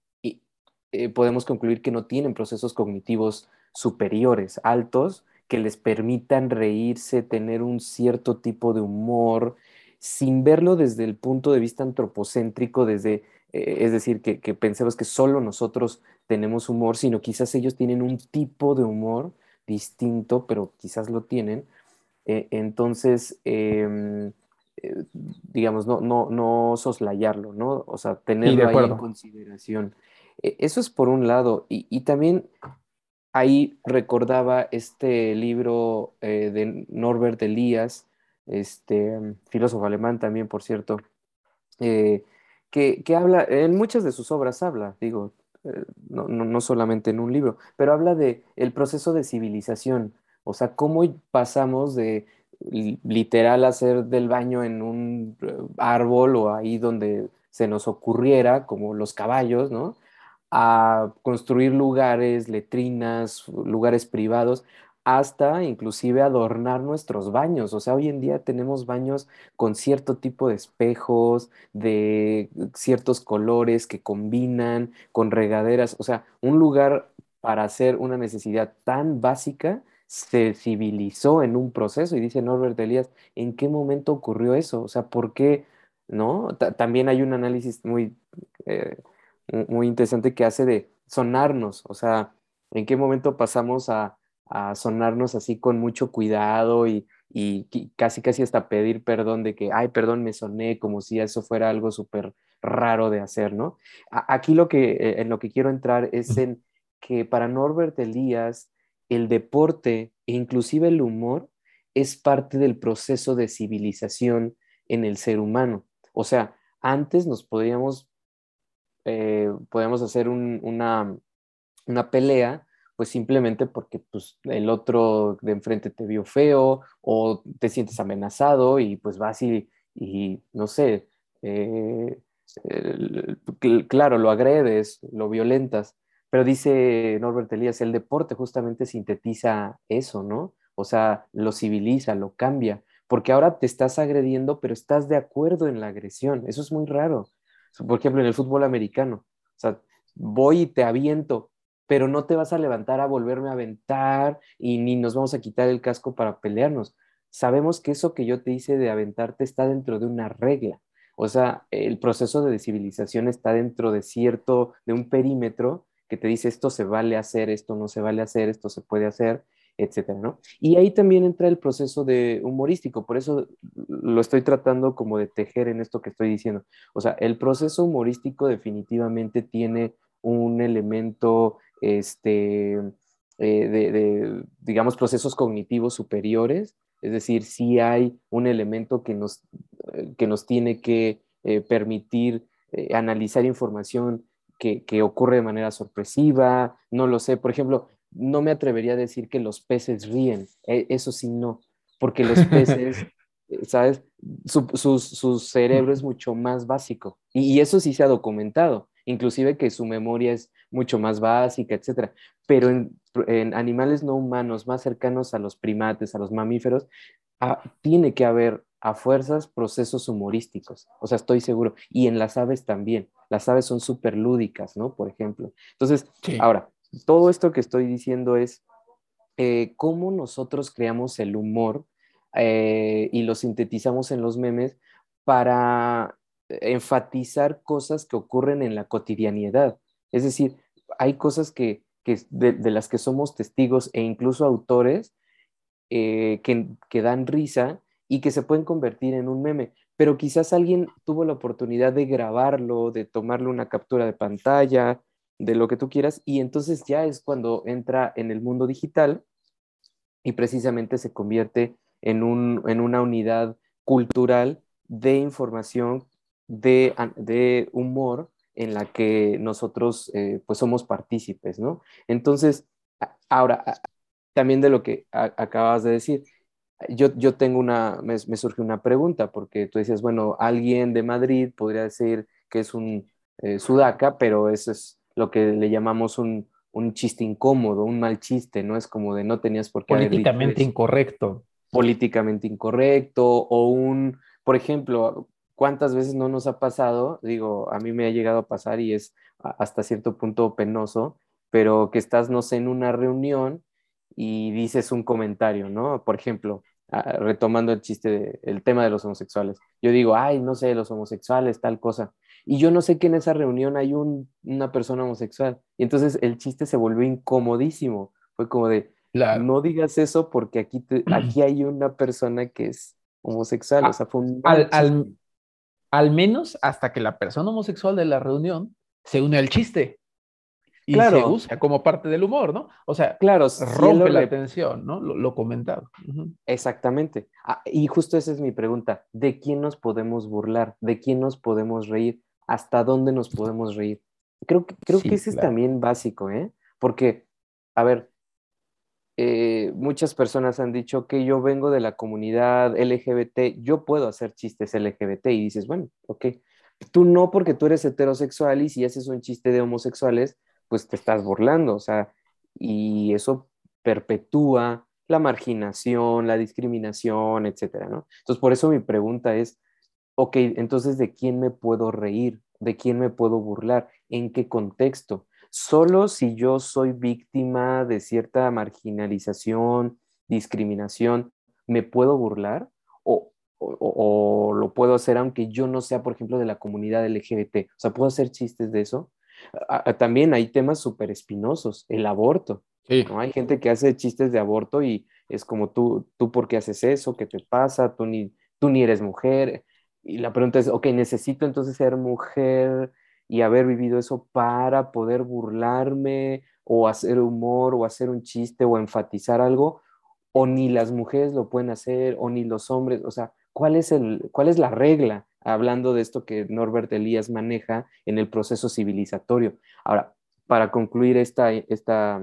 eh, podemos concluir que no tienen procesos cognitivos superiores, altos, que les permitan reírse, tener un cierto tipo de humor, sin verlo desde el punto de vista antropocéntrico, desde eh, es decir, que, que, pensemos que solo nosotros tenemos humor, sino quizás ellos tienen un tipo de humor distinto, pero quizás lo tienen. Eh, entonces, em, eh, digamos, no, no, no soslayarlo, ¿no? O sea, tenerlo ahí en consideración. E, eso es por un lado. Y, y también ahí recordaba este libro de Norbert Elias, este filósofo alemán también, por cierto, eh, que, habla, en muchas de sus obras habla, digo, eh, no, solamente en un libro, pero habla de el proceso de civilización, o sea, cómo pasamos de literal hacer del baño en un eh, árbol o ahí donde se nos ocurriera, como los caballos, ¿no? A construir lugares, letrinas, lugares privados, hasta inclusive adornar nuestros baños. O sea, hoy en día tenemos baños con cierto tipo de espejos, de ciertos colores que combinan con regaderas. O sea, un lugar para hacer una necesidad tan básica se civilizó en un proceso. Y dice Norbert Elias, ¿en qué momento ocurrió eso? O sea, ¿por qué? ¿No? también hay un análisis muy, eh, muy interesante que hace de sonarnos. O sea, ¿en qué momento pasamos a a sonarnos así con mucho cuidado y, casi casi hasta pedir perdón de que, ay, perdón, me soné como si eso fuera algo súper raro de hacer, ¿no? aquí lo que, eh, en lo que quiero entrar es en que para Norbert Elías, el deporte e inclusive el humor es parte del proceso de civilización en el ser humano. O sea, antes nos podíamos, eh, podíamos hacer una, una pelea pues simplemente porque pues, el otro de enfrente te vio feo o te sientes amenazado y pues vas y, y no sé, eh, claro, lo agredes, lo violentas, pero dice Norbert Elías, el deporte justamente sintetiza eso, ¿no? O sea, lo civiliza, lo cambia, porque ahora te estás agrediendo, pero estás de acuerdo en la agresión, eso es muy raro. Por ejemplo, en el fútbol americano, o sea, voy y te aviento, pero no te vas a levantar a volverme a aventar y ni nos vamos a quitar el casco para pelearnos. Sabemos que eso que yo te hice de aventarte está dentro de una regla. O sea, el proceso de civilización está dentro de cierto, de un perímetro que te dice esto se vale hacer, esto no se vale hacer, esto se puede hacer, etcétera, ¿no? Y ahí también entra el proceso de humorístico, por eso lo estoy tratando como de tejer en esto que estoy diciendo. O sea, el proceso humorístico definitivamente tiene un elemento este, eh, de, digamos, procesos cognitivos superiores, es decir, si hay un elemento que nos, eh, que nos tiene que eh, permitir analizar información que, que, ocurre de manera sorpresiva, no lo sé, por ejemplo, no me atrevería a decir que los peces ríen, e, eso sí no, porque los peces, ¿sabes? Su, su, cerebro es mucho más básico. Y, y eso sí se ha documentado inclusive que su memoria es mucho más básica, etcétera. Pero en, animales no humanos más cercanos a los primates, a los mamíferos, ah, tiene que haber a fuerzas procesos humorísticos, o sea, estoy seguro. Y en las aves también. Las aves son súper lúdicas, ¿no? Por ejemplo. Entonces, ahora, todo esto que estoy diciendo es eh, cómo nosotros creamos el humor eh, y lo sintetizamos en los memes para enfatizar cosas que ocurren en la cotidianidad. Es decir, hay cosas que, de, las que somos testigos e incluso autores eh, que, dan risa y que se pueden convertir en un meme, pero quizás alguien tuvo la oportunidad de grabarlo, de tomarle una captura de pantalla, de lo que tú quieras, y entonces ya es cuando entra en el mundo digital y precisamente se convierte en, un, en una unidad cultural de información de, humor en la que nosotros eh, pues somos partícipes, ¿no? Entonces, ahora, también de lo que acabas de decir, yo, yo tengo una, me, surge una pregunta, porque tú decías, bueno, alguien de Madrid podría decir que es un eh, sudaca, pero eso es lo que le llamamos un, un, chiste incómodo, un mal chiste, ¿no? Es como de no tenías por qué... Políticamente incorrecto. Políticamente incorrecto, o un, por ejemplo, ¿Cuántas veces no nos ha pasado? Digo, a mí me ha llegado a pasar y es hasta cierto punto penoso, pero que estás, no sé, en una reunión y dices un comentario, ¿no? Por ejemplo, ah, retomando el chiste, el tema de los homosexuales. Yo digo, ay, no sé, los homosexuales, tal cosa. Y yo no sé que en esa reunión hay una persona homosexual. Y entonces el chiste se volvió incomodísimo. Fue como de, no digas eso porque aquí, aquí hay una persona que es homosexual. o sea, fue un al, al, menos hasta que la persona homosexual de la reunión se une al chiste. Y se usa como parte del humor, ¿no? O sea, claro, rompe la atención, ¿no? Lo, comentado. Exactamente. Ah, y justo esa es mi pregunta. ¿De quién nos podemos burlar? ¿De quién nos podemos reír? ¿Hasta dónde nos podemos reír? Creo que, creo que ese es también básico, ¿eh? Porque, a ver, eh, muchas personas han dicho que yo vengo de la comunidad LGBT, yo puedo hacer chistes LGBT y dices, bueno, ok, tú no porque tú eres heterosexual y si haces un chiste de homosexuales, pues te estás burlando, o sea, y eso perpetúa la marginación, la discriminación, etcétera, ¿no? Entonces, por eso mi pregunta es, ok, entonces, ¿de quién me puedo reír? ¿De quién me puedo burlar? ¿En qué contexto? Solo si yo soy víctima de cierta marginalización, discriminación, ¿me puedo burlar? O, o, lo puedo hacer aunque yo no sea, por ejemplo, de la comunidad LGBT. O sea, ¿puedo hacer chistes de eso? también hay temas súper espinosos, el aborto. ¿no? Hay gente que hace chistes de aborto y es como tú, tú por qué haces eso, qué te pasa, tú ni, tú ni eres mujer. Y la pregunta es, ok, necesito entonces ser mujer y haber vivido eso para poder burlarme o hacer humor o hacer un chiste o enfatizar algo, o ni las mujeres lo pueden hacer o ni los hombres, o sea, ¿cuál es, el, cuál es la regla? Hablando de esto que Norbert Elías maneja en el proceso civilizatorio. Ahora, para concluir esta, esta,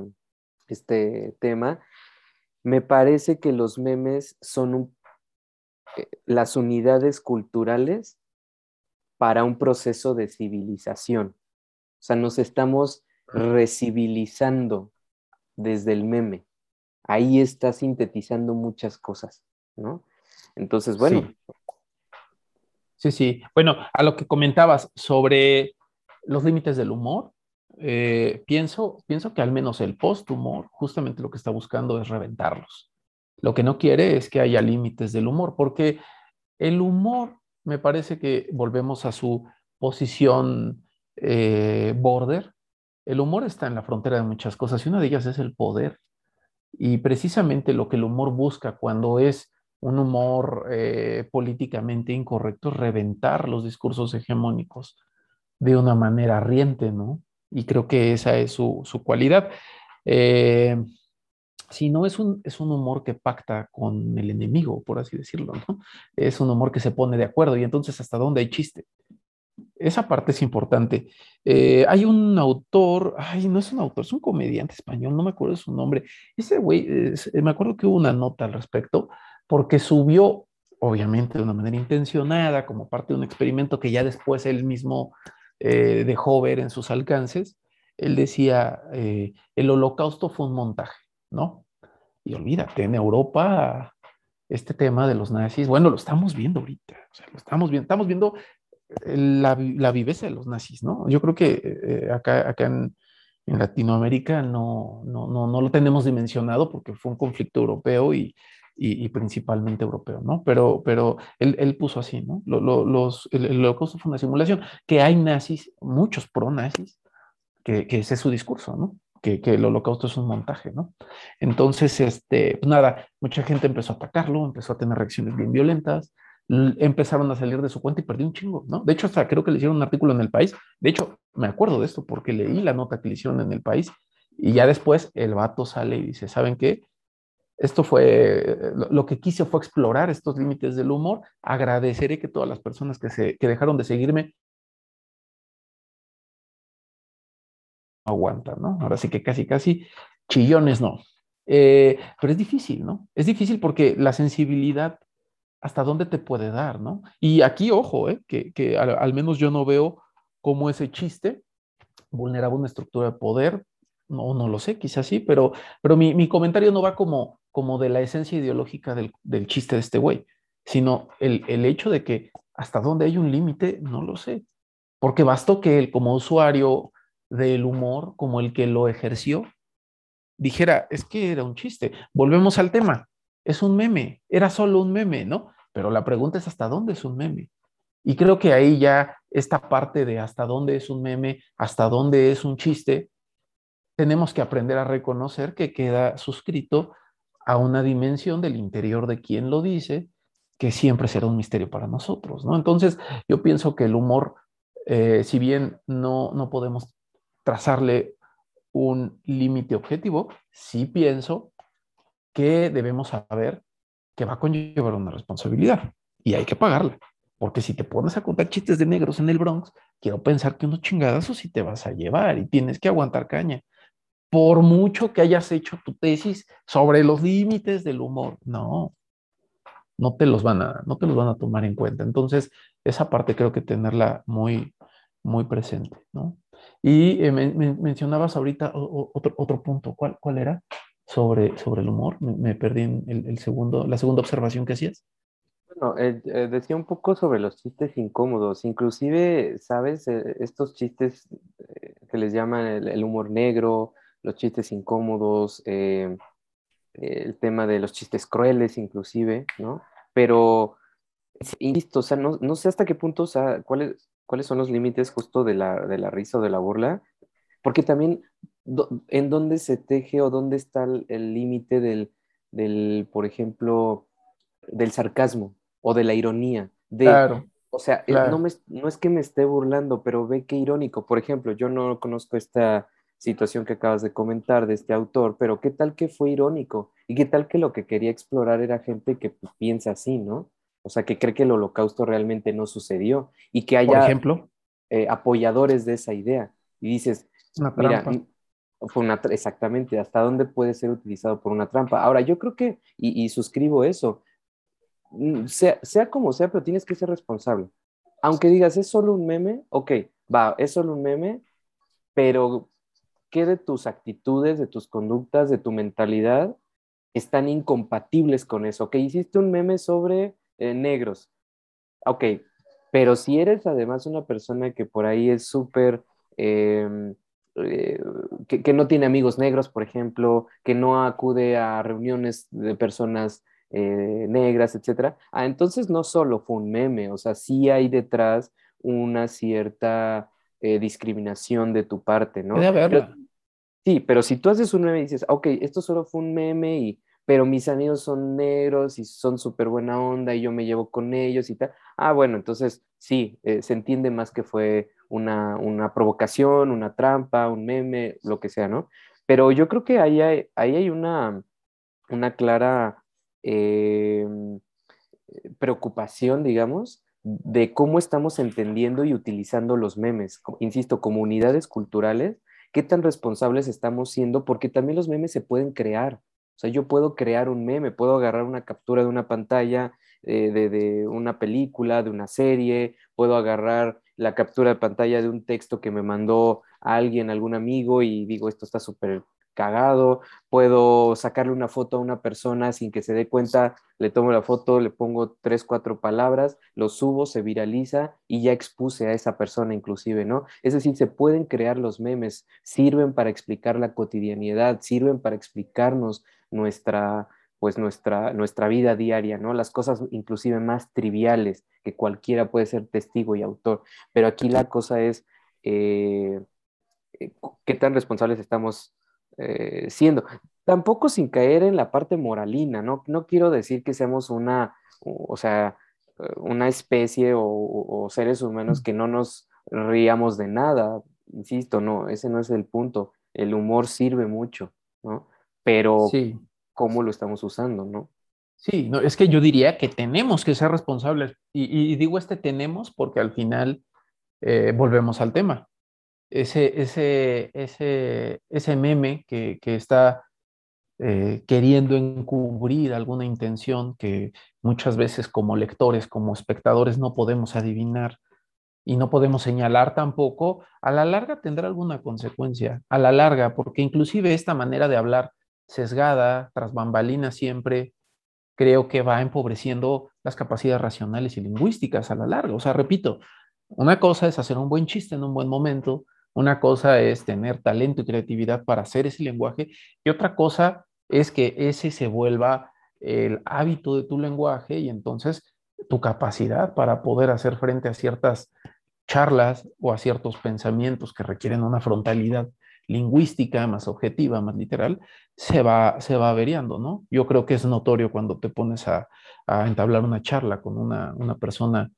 este tema, me parece que los memes son eh, las unidades culturales para un proceso de civilización. O sea, nos estamos recivilizando desde el meme. Ahí está sintetizando muchas cosas, ¿no? Entonces, bueno. Sí. sí, Bueno, a lo que comentabas sobre los límites del humor, eh, pienso, pienso que al menos el post-humor justamente lo que está buscando es reventarlos. Lo que no quiere es que haya límites del humor, porque el humor me parece que volvemos a su posición eh, border. El humor está en la frontera de muchas cosas y una de ellas es el poder. Y precisamente lo que el humor busca cuando es un humor eh, políticamente incorrecto es reventar los discursos hegemónicos de una manera riente, ¿no? Y creo que esa es su, cualidad. Eh, si no es un, es un humor que pacta con el enemigo, por así decirlo, ¿no? Es un humor que se pone de acuerdo y entonces hasta dónde hay chiste. Esa parte es importante. Eh, hay un autor, ay, no es un autor, es un comediante español, no me acuerdo de su nombre. Ese güey, me acuerdo que hubo una nota al respecto, porque subió, obviamente de una manera intencionada, como parte de un experimento que ya después él mismo eh, dejó ver en sus alcances. Él decía, eh, el holocausto fue un montaje. ¿No? Y olvídate, en Europa este tema de los nazis, bueno, lo estamos viendo ahorita, o sea, lo estamos viendo, estamos viendo eh, la, la viveza de los nazis, ¿no? Yo creo que eh, acá, acá en, Latinoamérica no, no, no, no, lo tenemos dimensionado porque fue un conflicto europeo y, y, principalmente europeo, ¿no? Pero, pero él, él puso así, ¿no? los, el, el, holocausto fue una simulación, que hay nazis, muchos pro-nazis, que, que ese es su discurso, ¿no? Que, el holocausto es un montaje, ¿no? Entonces, este, pues nada, mucha gente empezó a atacarlo, empezó a tener reacciones bien violentas, empezaron a salir de su cuenta y perdió un chingo, ¿no? De hecho, hasta creo que le hicieron un artículo en el país. De hecho, me acuerdo de esto porque leí la nota que le hicieron en el país y ya después el vato sale y dice, ¿saben qué? Esto fue, lo que quise fue explorar estos límites del humor. Agradeceré que todas las personas que, se, que dejaron de seguirme aguanta, ¿no? Ahora sí que casi, casi chillones no. Eh, pero es difícil, ¿no? Es difícil porque la sensibilidad, ¿hasta dónde te puede dar, ¿no? Y aquí, ojo, ¿eh? que, al, menos yo no veo cómo ese chiste vulneraba una estructura de poder, no, no lo sé, quizás sí, pero, pero mi, comentario no va como, como de la esencia ideológica del, chiste de este güey, sino el, el hecho de que hasta dónde hay un límite, no lo sé. Porque bastó que él como usuario del humor como el que lo ejerció dijera, es que era un chiste. Volvemos al tema. es un meme, era solo un meme, ¿no? Pero la pregunta es hasta dónde es un meme. Y creo que ahí ya esta parte de hasta dónde es un meme, hasta dónde es un chiste, tenemos que aprender a reconocer que queda suscrito a una dimensión del interior de quien lo dice, que siempre será un misterio para nosotros, ¿no? Entonces, yo pienso que el humor, eh, si bien no, no podemos trazarle un límite objetivo, sí pienso que debemos saber que va a conllevar una responsabilidad y hay que pagarla. Porque si te pones a contar chistes de negros en el Bronx, quiero pensar que unos chingadazos sí te vas a llevar y tienes que aguantar caña. Por mucho que hayas hecho tu tesis sobre los límites del humor, no, no te los van a, no te los van a tomar en cuenta. Entonces, esa parte creo que tenerla muy, muy presente, ¿no? Y eh, mencionabas ahorita otro, otro punto, ¿cuál, cuál era? Sobre, sobre el humor, me, perdí en el, segundo, la segunda observación que hacías. Bueno, eh, eh, decía un poco sobre los chistes incómodos, inclusive, ¿sabes? estos chistes que les llaman el, humor negro, los chistes incómodos, el tema de los chistes crueles inclusive, ¿no? Pero, insisto, o sea, no, no sé hasta qué punto, o sea, cuáles, cuáles son los límites justo de la, de la risa o de la burla, porque también en dónde se teje o dónde está el límite del, del, por ejemplo, del sarcasmo o de la ironía. De, claro. O sea, eh, no, me, no es que me esté burlando, pero ve qué irónico. Por ejemplo, yo no conozco esta situación que acabas de comentar de este autor, pero qué tal que fue irónico y qué tal que lo que quería explorar era gente que piensa así, ¿no? O sea, que cree que el holocausto realmente no sucedió y que haya ejemplo? Eh, apoyadores de esa idea. Y dices, mira, fue una exactamente, ¿hasta dónde puede ser utilizado por una trampa? Ahora, yo creo que, y, suscribo eso, sea, sea como sea, pero tienes que ser responsable. Aunque digas, es solo un meme, ok, va, es solo un meme, pero ¿qué de tus actitudes, de tus conductas, de tu mentalidad están incompatibles con eso? Que hiciste un meme sobre eh, negros. Ok, pero si eres además una persona que por ahí es súper, em, eh, que, no tiene amigos negros, por ejemplo, que no acude a reuniones de personas eh, negras, etcétera, ah, entonces no solo fue un meme, o sea, sí hay detrás una cierta discriminación de tu parte, ¿no? sí, pero si tú haces un meme y dices, ok, esto solo fue un meme y pero mis amigos son negros y son súper buena onda y yo me llevo con ellos y tal. Ah, bueno, entonces sí, eh, se entiende más que fue una, provocación, una trampa, un meme, lo que sea, ¿no? Pero yo creo que ahí hay, ahí hay una, una clara eh, preocupación, digamos, de cómo estamos entendiendo y utilizando los memes. Insisto, como unidades culturales, qué tan responsables estamos siendo, porque también los memes se pueden crear. O sea, yo puedo crear un meme, puedo agarrar una captura de una pantalla eh, de, una película, de una serie, puedo agarrar la captura de pantalla de un texto que me mandó alguien, algún amigo, y digo, esto está súper cagado, puedo sacarle una foto a una persona sin que se dé cuenta, le tomo la foto, le pongo tres, cuatro palabras, lo subo, se viraliza y ya expuse a esa persona inclusive, ¿no? Es decir, se pueden crear los memes, sirven para explicar la cotidianidad, sirven para explicarnos nuestra, pues nuestra, nuestra vida diaria, ¿no? Las cosas inclusive más triviales, que cualquiera puede ser testigo y autor, pero aquí la cosa es... Eh, eh, qué tan responsables estamos eh, siendo. Tampoco sin caer en la parte moralina, ¿no? No quiero decir que seamos una, o sea, una especie o, seres humanos que no nos ríamos de nada. Insisto, no, ese no es el punto. El humor sirve mucho, ¿no? Pero cómo lo estamos usando, ¿no? Sí, no, es que yo diría que tenemos que ser responsables. Y, digo este tenemos porque al final eh, volvemos al tema ese, ese, ese, ese meme que, está eh, queriendo encubrir alguna intención que muchas veces como lectores, como espectadores no podemos adivinar y no podemos señalar tampoco, a la larga tendrá alguna consecuencia, a la larga, porque inclusive esta manera de hablar sesgada, tras bambalina siempre, creo que va empobreciendo las capacidades racionales y lingüísticas a la larga. O sea, repito, una cosa es hacer un buen chiste en un buen momento, una cosa es tener talento y creatividad para hacer ese lenguaje y otra cosa es que ese se vuelva el hábito de tu lenguaje y entonces tu capacidad para poder hacer frente a ciertas charlas o a ciertos pensamientos que requieren una frontalidad lingüística más objetiva, más literal, se va, se va averiando, ¿no? Yo creo que es notorio cuando te pones a, entablar una charla con una, persona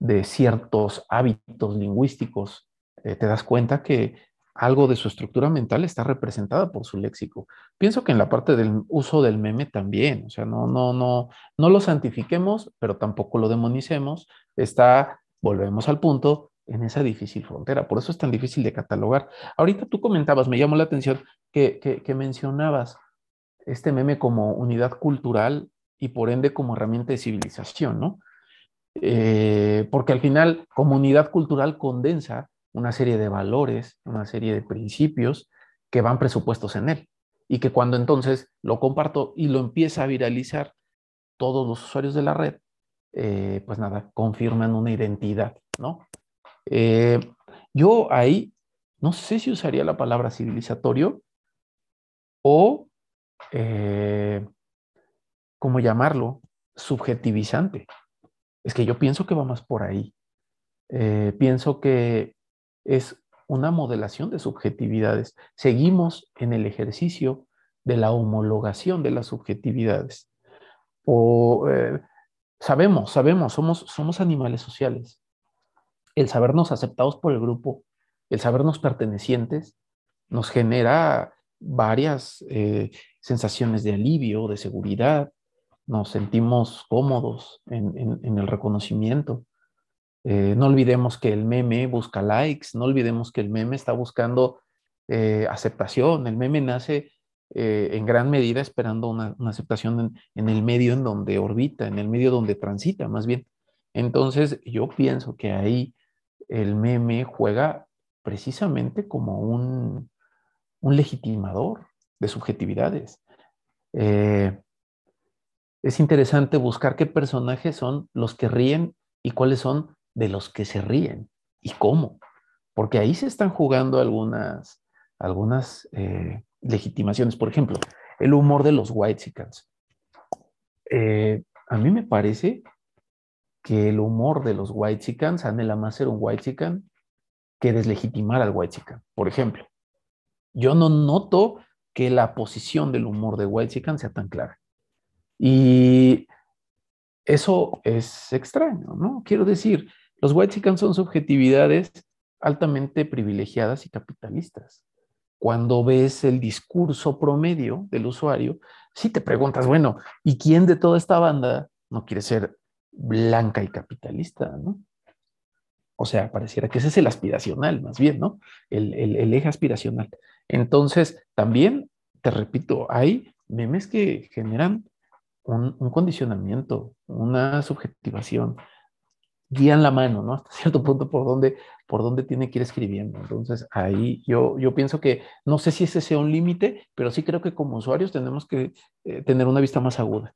de ciertos hábitos lingüísticos, eh, te das cuenta que algo de su estructura mental está representada por su léxico. Pienso que en la parte del uso del meme también, o sea, no, no, no, no lo santifiquemos, pero tampoco lo demonicemos. Está, volvemos al punto, en esa difícil frontera. Por eso es tan difícil de catalogar. Ahorita tú comentabas, me llamó la atención que, que, mencionabas este meme como unidad cultural y por ende como herramienta de civilización, ¿no? Eh, porque al final, como unidad cultural condensa una serie de valores, una serie de principios que van presupuestos en él. Y que cuando entonces lo comparto y lo empieza a viralizar todos los usuarios de la red, eh, pues nada, confirman una identidad, ¿no? Eh, yo ahí no sé si usaría la palabra civilizatorio o, eh, ¿cómo llamarlo? Subjetivizante. Es que yo pienso que va más por ahí. pienso que es una modelación de subjetividades. Seguimos en el ejercicio de la homologación de las subjetividades. O, eh, sabemos, sabemos, somos, somos animales sociales. El sabernos aceptados por el grupo, el sabernos pertenecientes, nos genera varias eh, sensaciones de alivio, de seguridad, nos sentimos cómodos en el reconocimiento. Eh, no olvidemos que el meme busca likes, no olvidemos que el meme está buscando eh, aceptación. El meme nace en gran medida esperando una, aceptación en, el medio en donde orbita, en el medio donde transita, más bien. Entonces, yo pienso que ahí el meme juega precisamente como un, un legitimador de subjetividades. es interesante buscar qué personajes son los que ríen y cuáles son de los que se ríen y cómo, porque ahí se están jugando algunas, algunas eh, legitimaciones. Por ejemplo, el humor de los white eh, a mí me parece que el humor de los white chickens anhela más ser un white chicken que deslegitimar al white chicken. Por ejemplo, yo no noto que la posición del humor de white chicken sea tan clara. Y eso es extraño, ¿no? Quiero decir, los white son subjetividades altamente privilegiadas y capitalistas. Cuando ves el discurso promedio del usuario, sí te preguntas, bueno, ¿y quién de toda esta banda no quiere ser blanca y capitalista, no? O sea, pareciera que ese es el aspiracional, más bien, ¿no? El, eje aspiracional. Entonces, también, te repito, hay memes que generan un, un condicionamiento, una subjetivación, guían la mano, ¿no? Hasta cierto punto por dónde, por dónde tiene que ir escribiendo. Entonces, ahí yo, yo pienso que no sé si ese sea un límite, pero sí creo que como usuarios tenemos que eh, tener una vista más aguda.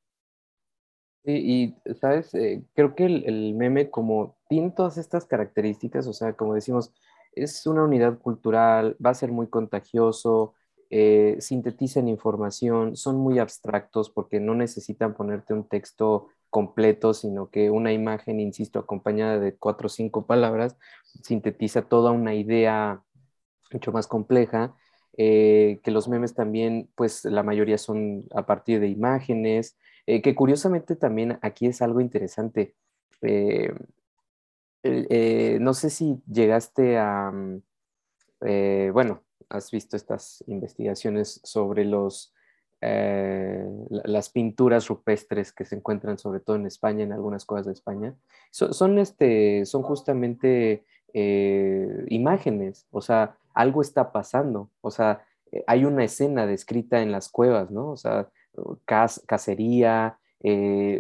Sí, y, ¿sabes? Eh, creo que el, meme como tiene todas estas características, o sea, como decimos, es una unidad cultural, va a ser muy contagioso, eh, sintetizan información, son muy abstractos porque no necesitan ponerte un texto completo, sino que una imagen, insisto, acompañada de cuatro o cinco palabras, sintetiza toda una idea mucho más compleja, eh, que los memes también, pues la mayoría son a partir de imágenes, eh, que curiosamente también aquí es algo interesante. Eh, no sé si llegaste a, mm, bueno, has visto estas investigaciones sobre los eh, las pinturas rupestres que se encuentran sobre todo en España, en algunas cosas de España, son, este, son justamente eh, imágenes, o sea, algo está pasando, o sea, eh, hay una escena descrita en las cuevas, ¿no? O sea, cacería,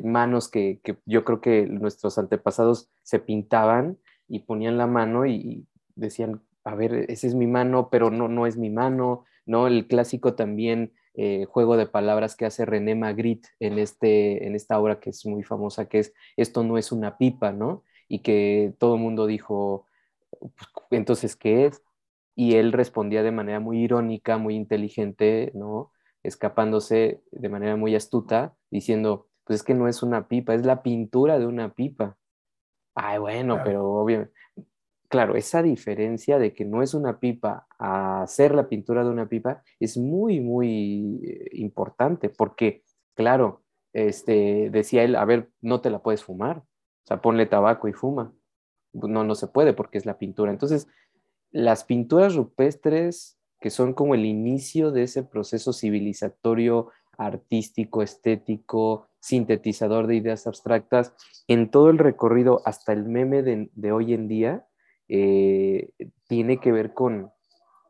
manos que, yo creo que nuestros antepasados se pintaban y ponían la mano y decían, a ver, esa es mi mano, pero no, no es mi mano, ¿no? El clásico también eh, juego de palabras que hace René Magritte en, este, en esta obra que es muy famosa, que es Esto no es una pipa, ¿no? Y que todo el mundo dijo, entonces, ¿qué es? Y él respondía de manera muy irónica, muy inteligente, ¿no? Escapándose de manera muy astuta, diciendo, pues es que no es una pipa, es la pintura de una pipa. Ay, bueno, pero obviamente, claro, esa diferencia de que no es una pipa a ser la pintura de una pipa es muy, muy eh, importante, porque, claro, este, decía él, a ver, no te la puedes fumar, o sea, ponle tabaco y fuma. No, no se puede porque es la pintura. Entonces, las pinturas rupestres, que son como el inicio de ese proceso civilizatorio, artístico, estético, sintetizador de ideas abstractas, en todo el recorrido hasta el meme de, hoy en día, eh, tiene que ver con,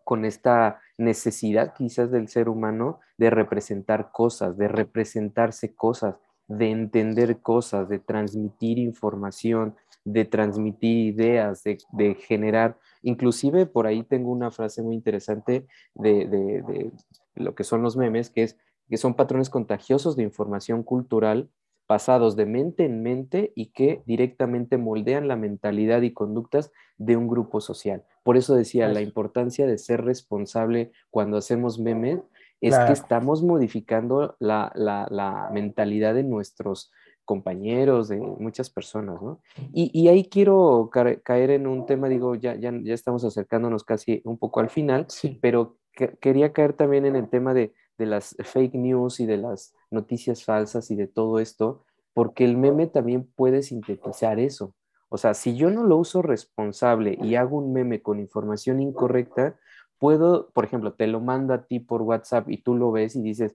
con esta necesidad quizás del ser humano de representar cosas, de representarse cosas, de entender cosas, de transmitir información, de transmitir ideas, de, generar, inclusive por ahí tengo una frase muy interesante de, de, lo que son los memes, que es que son patrones contagiosos de información cultural pasados de mente en mente y que directamente moldean la mentalidad y conductas de un grupo social. Por eso decía la importancia de ser responsable cuando hacemos memes, es que estamos modificando la, mentalidad de nuestros compañeros, de muchas personas, ¿no? Y, ahí quiero caer en un tema, digo, ya, ya, ya estamos acercándonos casi un poco al final, pero quería caer también en el tema de, de las fake news y de las noticias falsas y de todo esto, porque el meme también puede sintetizar eso. O sea, si yo no lo uso responsable y hago un meme con información incorrecta, puedo, por ejemplo, te lo mando a ti por WhatsApp y tú lo ves y dices,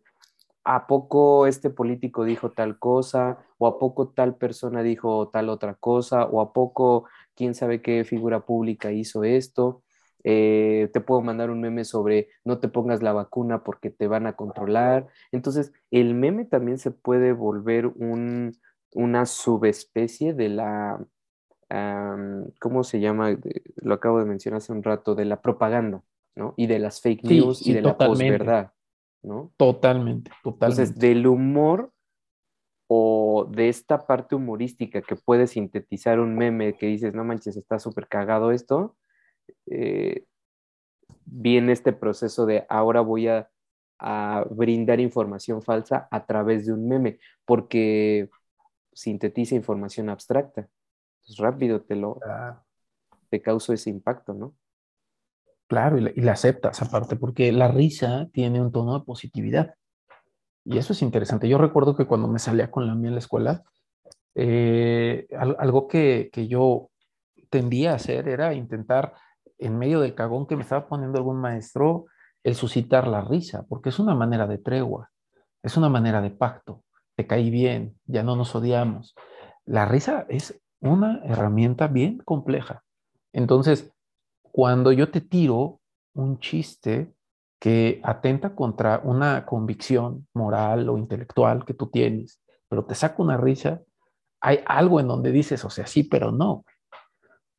¿a poco este político dijo tal cosa? ¿O a poco tal persona dijo tal otra cosa? ¿O a poco quién sabe qué figura pública hizo esto? Eh, te puedo mandar un meme sobre no te pongas la vacuna porque te van a controlar. Entonces, el meme también se puede volver una subespecie de la, ¿cómo se llama? Lo acabo de mencionar hace un rato, de la propaganda, ¿no? Y de las fake news y de la posverdad, ¿no? Totalmente, totalmente. Entonces, del humor o de esta parte humorística que puede sintetizar un meme que dices, no manches, está súper cagado esto, eh, viene este proceso de ahora voy a, brindar información falsa a través de un meme, porque sintetiza información abstracta. Pues rápido te lo te causa ese impacto, ¿no? Claro, y la, aceptas aparte, porque la risa tiene un tono de positividad. Y eso es interesante. Yo recuerdo que cuando me salía con la mía en la escuela, eh, algo que, que, yo tendía a hacer era intentar en medio del cagón que me estaba poniendo algún maestro, el suscitar la risa, porque es una manera de tregua, es una manera de pacto. Te caí bien, ya no nos odiamos. La risa es una herramienta bien compleja. Entonces, cuando yo te tiro un chiste que atenta contra una convicción moral o intelectual que tú tienes, pero te saca una risa, hay algo en donde dices, o sea, sí, pero no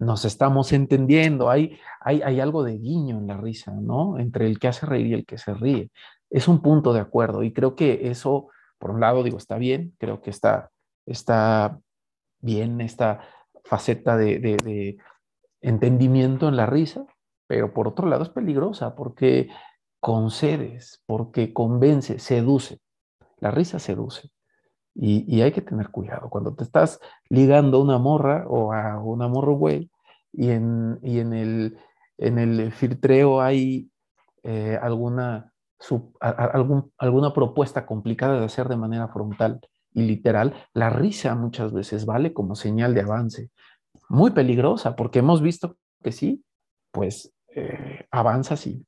nos estamos entendiendo, hay, hay, hay, algo de guiño en la risa, ¿no? Entre el que hace reír y el que se ríe. Es un punto de acuerdo y creo que eso, por un lado, digo, está bien, creo que está, está bien esta faceta de, de entendimiento en la risa, pero por otro lado es peligrosa porque concedes, porque convence, seduce. La risa seduce. Y, hay que tener cuidado. Cuando te estás ligando a una morra o a una morro güey y en, y en, el, en el filtreo hay eh, alguna, alguna propuesta complicada de hacer de manera frontal y literal, la risa muchas veces vale como señal de avance. Muy peligrosa porque hemos visto que sí, pues eh, avanzas y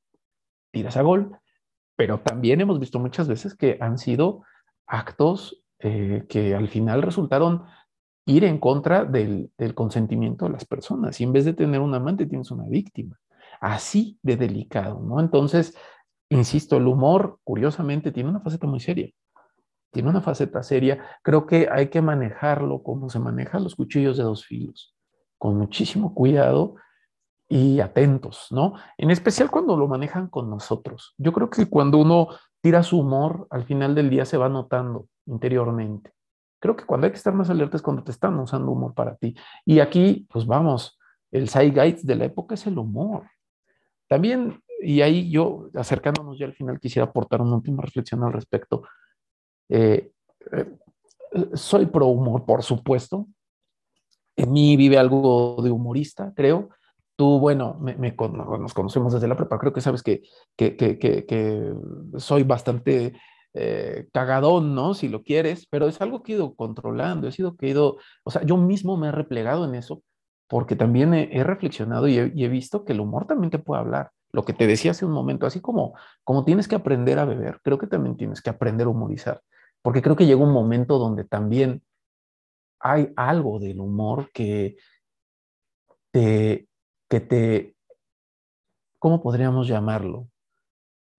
tiras a gol, pero también hemos visto muchas veces que han sido actos eh, que al final resultaron ir en contra del, consentimiento de las personas. Y en vez de tener un amante, tienes una víctima. Así de delicado, ¿no? Entonces, insisto, el humor, curiosamente, tiene una faceta muy seria. Tiene una faceta seria. Creo que hay que manejarlo como se manejan los cuchillos de dos filos, con muchísimo cuidado y atentos, ¿no? En especial cuando lo manejan con nosotros. Yo creo que cuando uno tira su humor, al final del día se va notando interiormente. Creo que cuando hay que estar más alerta es cuando te están usando humor para ti. Y aquí, pues vamos, el zeitgeist de la época es el humor. También y ahí yo, acercándonos ya al final, quisiera aportar una última reflexión al respecto. Eh, eh, soy pro humor, por supuesto. En mí vive algo de humorista, creo. Tú, bueno, me, nos conocemos desde la prepa, creo que sabes que, que, que, que soy bastante eh, cagadón, ¿no? Si lo quieres, pero es algo que he ido controlando, he sido que he ido, o sea, yo mismo me he replegado en eso, porque también he, reflexionado y he, visto que el humor también te puede hablar. Lo que te decía hace un momento, así como, como tienes que aprender a beber, creo que también tienes que aprender a humorizar, porque creo que llega un momento donde también hay algo del humor que te, que te, ¿cómo podríamos llamarlo?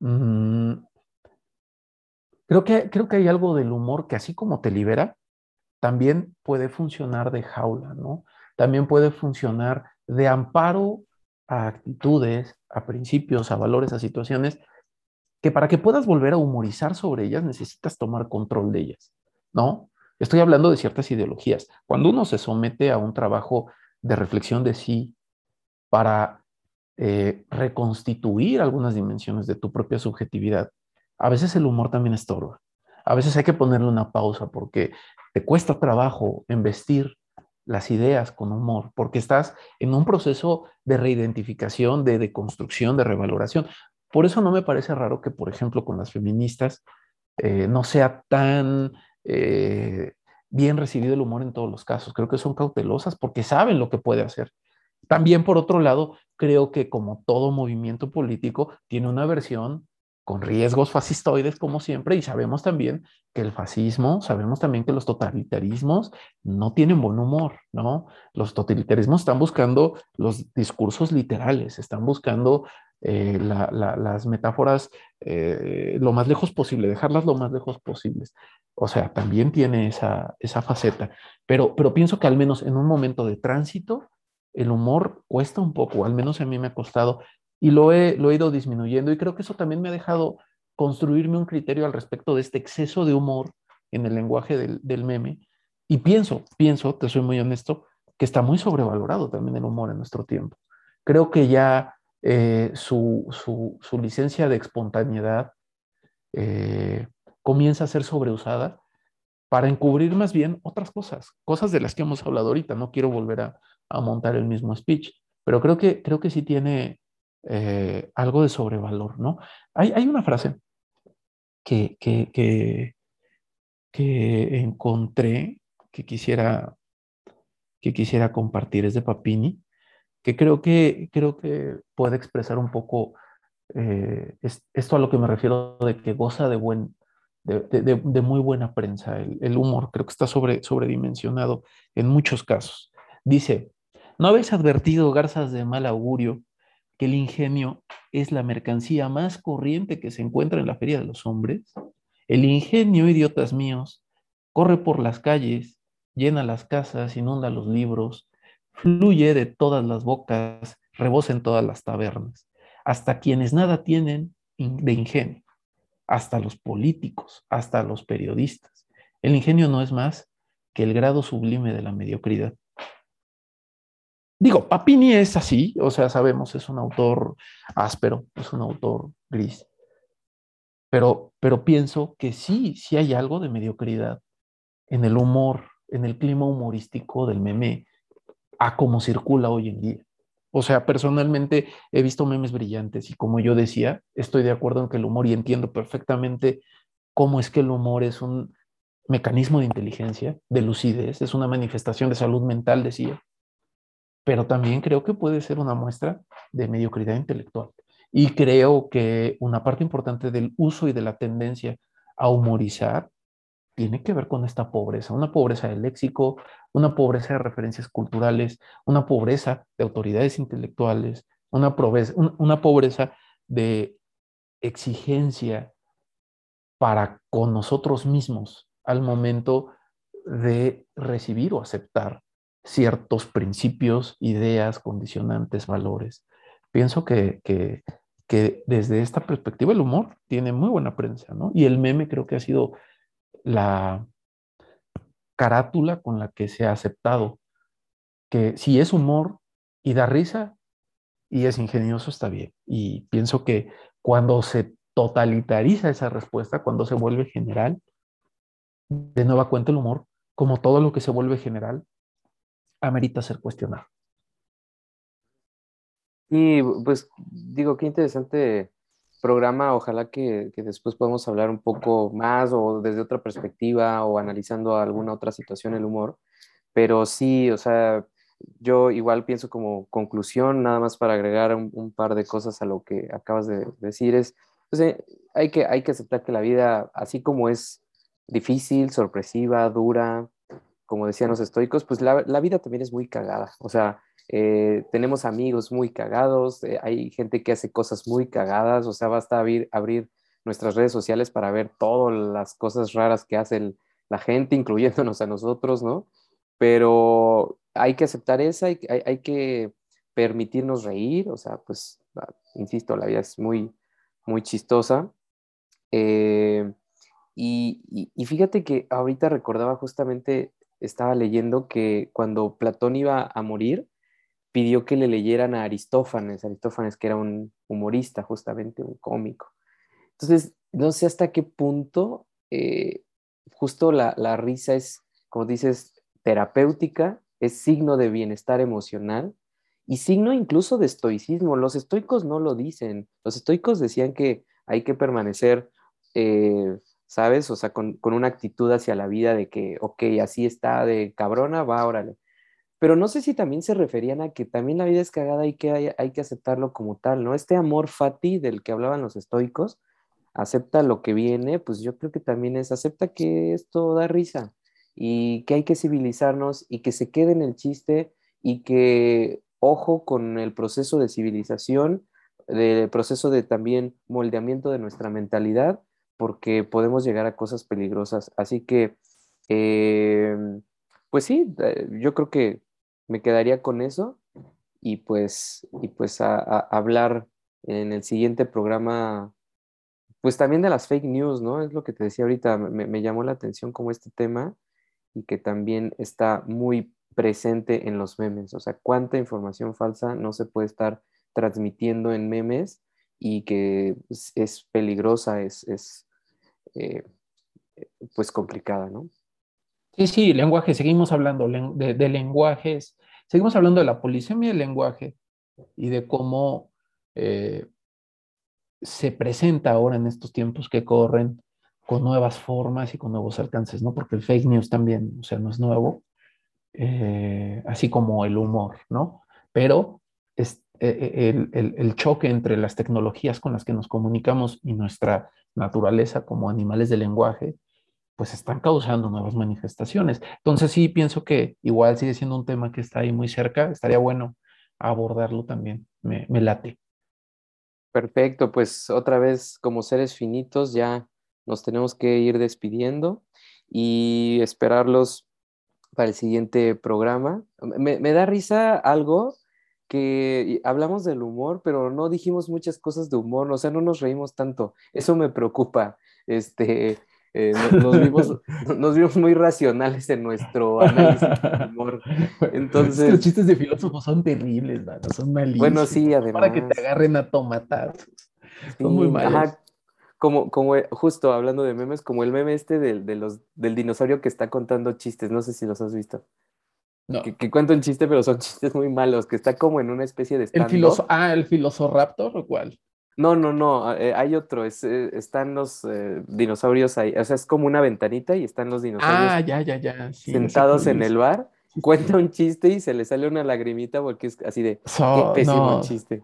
Mm, creo, que, creo que hay algo del humor que así como te libera, también puede funcionar de jaula, ¿no? También puede funcionar de amparo a actitudes, a principios, a valores, a situaciones, que para que puedas volver a humorizar sobre ellas necesitas tomar control de ellas, ¿no? Estoy hablando de ciertas ideologías. Cuando uno se somete a un trabajo de reflexión de sí para eh, reconstituir algunas dimensiones de tu propia subjetividad, a veces el humor también estorba. A veces hay que ponerle una pausa porque te cuesta trabajo investir las ideas con humor, porque estás en un proceso de reidentificación, de deconstrucción, de revaloración. Por eso no me parece raro que, por ejemplo, con las feministas eh, no sea tan eh, bien recibido el humor en todos los casos. Creo que son cautelosas porque saben lo que puede hacer. También, por otro lado, creo que como todo movimiento político, tiene una versión con riesgos fascistoides como siempre, y sabemos también que el fascismo, sabemos también que los totalitarismos no tienen buen humor, ¿no? Los totalitarismos están buscando los discursos literales, están buscando eh, las metáforas eh, lo más lejos posible, dejarlas lo más lejos posibles. O sea, también tiene esa, esa faceta, pero, pero pienso que al menos en un momento de tránsito, el humor cuesta un poco, al menos a mí me ha costado, y lo he, lo he ido disminuyendo, y creo que eso también me ha dejado construirme un criterio al respecto de este exceso de humor en el lenguaje del, del meme. Y pienso, pienso, te soy muy honesto, que está muy sobrevalorado también el humor en nuestro tiempo. Creo que ya eh, su, su, licencia de espontaneidad eh, comienza a ser sobreusada para encubrir más bien otras cosas, cosas de las que hemos hablado ahorita. No quiero volver a, montar el mismo speech, pero creo que, creo que sí tiene eh, algo de sobrevalor, ¿no? Hay, hay una frase que, que, que, que, encontré que quisiera, que quisiera compartir, es de Papini, que creo que, creo que puede expresar un poco eh, esto a lo que me refiero de que goza de, buen, de, muy buena prensa. El, humor creo que está sobre, sobredimensionado en muchos casos. Dice, ¿no habéis advertido, garzas de mal augurio, que el ingenio es la mercancía más corriente que se encuentra en la feria de los hombres? El ingenio, idiotas míos, corre por las calles, llena las casas, inunda los libros, fluye de todas las bocas, rebosa en todas las tabernas, hasta quienes nada tienen de ingenio, hasta los políticos, hasta los periodistas. El ingenio no es más que el grado sublime de la mediocridad. Digo, Papini es así, o sea, sabemos, es un autor áspero, es un autor gris. Pero, pero pienso que sí, sí hay algo de mediocridad en el humor, en el clima humorístico del meme, a cómo circula hoy en día. O sea, personalmente he visto memes brillantes y como yo decía, estoy de acuerdo en que el humor y entiendo perfectamente cómo es que el humor es un mecanismo de inteligencia, de lucidez, es una manifestación de salud mental, decía, pero también creo que puede ser una muestra de mediocridad intelectual. Y creo que una parte importante del uso y de la tendencia a humorizar tiene que ver con esta pobreza, una pobreza de léxico, una pobreza de referencias culturales, una pobreza de autoridades intelectuales, una pobreza, una pobreza de exigencia para con nosotros mismos al momento de recibir o aceptar ciertos principios, ideas, condicionantes, valores. Pienso que, que, que, desde esta perspectiva el humor tiene muy buena prensa, ¿no? Y el meme creo que ha sido la carátula con la que se ha aceptado que si es humor y da risa, y es ingenioso, está bien. Y pienso que cuando se totalitariza esa respuesta, cuando se vuelve general, de nueva cuenta el humor, como todo lo que se vuelve general, amerita ser cuestionado. Y pues digo, qué interesante programa. Ojalá que, que, después podamos hablar un poco más o desde otra perspectiva o analizando alguna otra situación el humor. Pero sí, o sea, yo igual pienso como conclusión, nada más para agregar un, par de cosas a lo que acabas de decir, es, pues, eh, hay, que, hay que aceptar que la vida, así como es difícil, sorpresiva, dura, como decían los estoicos, pues la, la vida también es muy cagada. O sea, eh, tenemos amigos muy cagados, eh, hay gente que hace cosas muy cagadas, o sea, basta abrir, nuestras redes sociales para ver todas las cosas raras que hace la gente, incluyéndonos a nosotros, ¿no? Pero hay que aceptar esa, hay, hay, que permitirnos reír, o sea, pues, ah, insisto, la vida es muy, muy chistosa. Eh, y, fíjate que ahorita recordaba justamente, estaba leyendo que cuando Platón iba a morir, pidió que le leyeran a Aristófanes, Aristófanes que era un humorista, justamente un cómico. Entonces, no sé hasta qué punto eh, justo la, la risa es, como dices, terapéutica, es signo de bienestar emocional y signo incluso de estoicismo. Los estoicos no lo dicen. Los estoicos decían que hay que permanecer, eh, ¿sabes? O sea, con, una actitud hacia la vida de que, ok, así está de cabrona, va, órale. Pero no sé si también se referían a que también la vida es cagada y que hay, hay que aceptarlo como tal, ¿no? Este amor fati del que hablaban los estoicos, acepta lo que viene, pues yo creo que también es, acepta que esto da risa y que hay que civilizarnos y que se quede en el chiste y que ojo con el proceso de civilización, el proceso de también moldeamiento de nuestra mentalidad, porque podemos llegar a cosas peligrosas. Así que, eh, pues sí, eh, yo creo que me quedaría con eso y pues, y pues hablar en el siguiente programa, pues también de las fake news, ¿no? Es lo que te decía ahorita, me, llamó la atención como este tema y que también está muy presente en los memes. O sea, cuánta información falsa no se puede estar transmitiendo en memes y que es, peligrosa, es eh, pues complicada, ¿no? Sí, sí, lenguaje, seguimos hablando de, lenguajes, seguimos hablando de la polisemia del lenguaje y de cómo eh, se presenta ahora en estos tiempos que corren con nuevas formas y con nuevos alcances, ¿no? Porque el fake news también, o sea, no es nuevo, eh, así como el humor, ¿no? Pero es, eh, el, choque entre las tecnologías con las que nos comunicamos y nuestra naturaleza como animales de lenguaje, pues están causando nuevas manifestaciones. Entonces sí pienso que igual sigue siendo un tema que está ahí muy cerca, estaría bueno abordarlo también, me, me late. Perfecto, pues otra vez como seres finitos ya nos tenemos que ir despidiendo y esperarlos para el siguiente programa. Me, da risa algo que hablamos del humor, pero no dijimos muchas cosas de humor, o sea, no nos reímos tanto. Eso me preocupa. Este, eh, nos, vimos, muy racionales en nuestro análisis de humor. Entonces, los chistes de filósofos son terribles, son malísimos. Bueno, sí, además. Para que te agarren a tomatar. Son muy malos como, como eh, justo hablando de memes, como el meme este del, de los, del dinosaurio que está contando chistes, no sé si los has visto. No. Que, cuenta un chiste, pero son chistes muy malos, que está como en una especie de stand ¿El Ah, ¿el Filosoraptor o cuál? No, no, no, eh, hay otro, es, eh, están los dinosaurios ahí, o sea, es como una ventanita y están los dinosaurios ah, ya, ya, ya. sentados en el bar, cuenta un chiste y se le sale una lagrimita porque es así de, qué pésimo chiste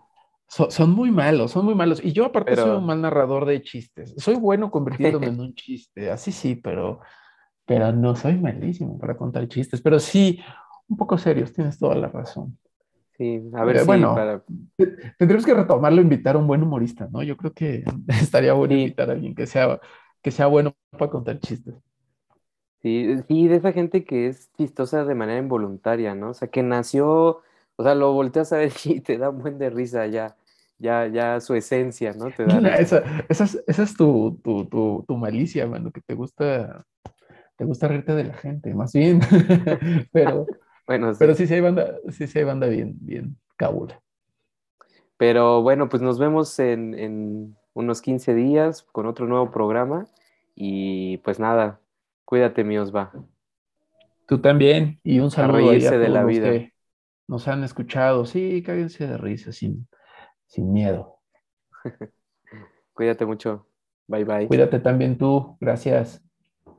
son muy malos, son muy malos. Y yo aparte soy un mal narrador de chistes. Soy bueno convirtiéndome en un chiste, así sí, pero, pero no soy malísimo para contar chistes. Pero sí, un poco serios, tienes toda la razón. Sí, a ver, si bueno, tendremos que retomarlo, invitar a un buen humorista, ¿no? Yo creo que estaría bueno invitar a alguien que sea, que sea bueno para contar chistes. Sí, sí, de esa gente que es chistosa de manera involuntaria, ¿no? O sea, que nació o sea, lo volteas a ver y te da un buen de risa ya, ya, ya su esencia, ¿no? Te da esa, esa, es, esa es tu, tu, tu, tu, malicia, mano, que te gusta, te gusta reírte de la gente, más bien. pero, bueno, sí. pero sí, sí hay banda, sí, sí hay banda bien, bien cabula. Pero bueno, pues nos vemos en, en unos 15 días con otro nuevo programa. Y pues nada, cuídate, mi Osva. Tú también. Y un saludo a de la los vida. que nos han escuchado. Sí, cáguense de risa, sin, sin miedo. Cuídate mucho. Bye bye. Cuídate también tú. Gracias.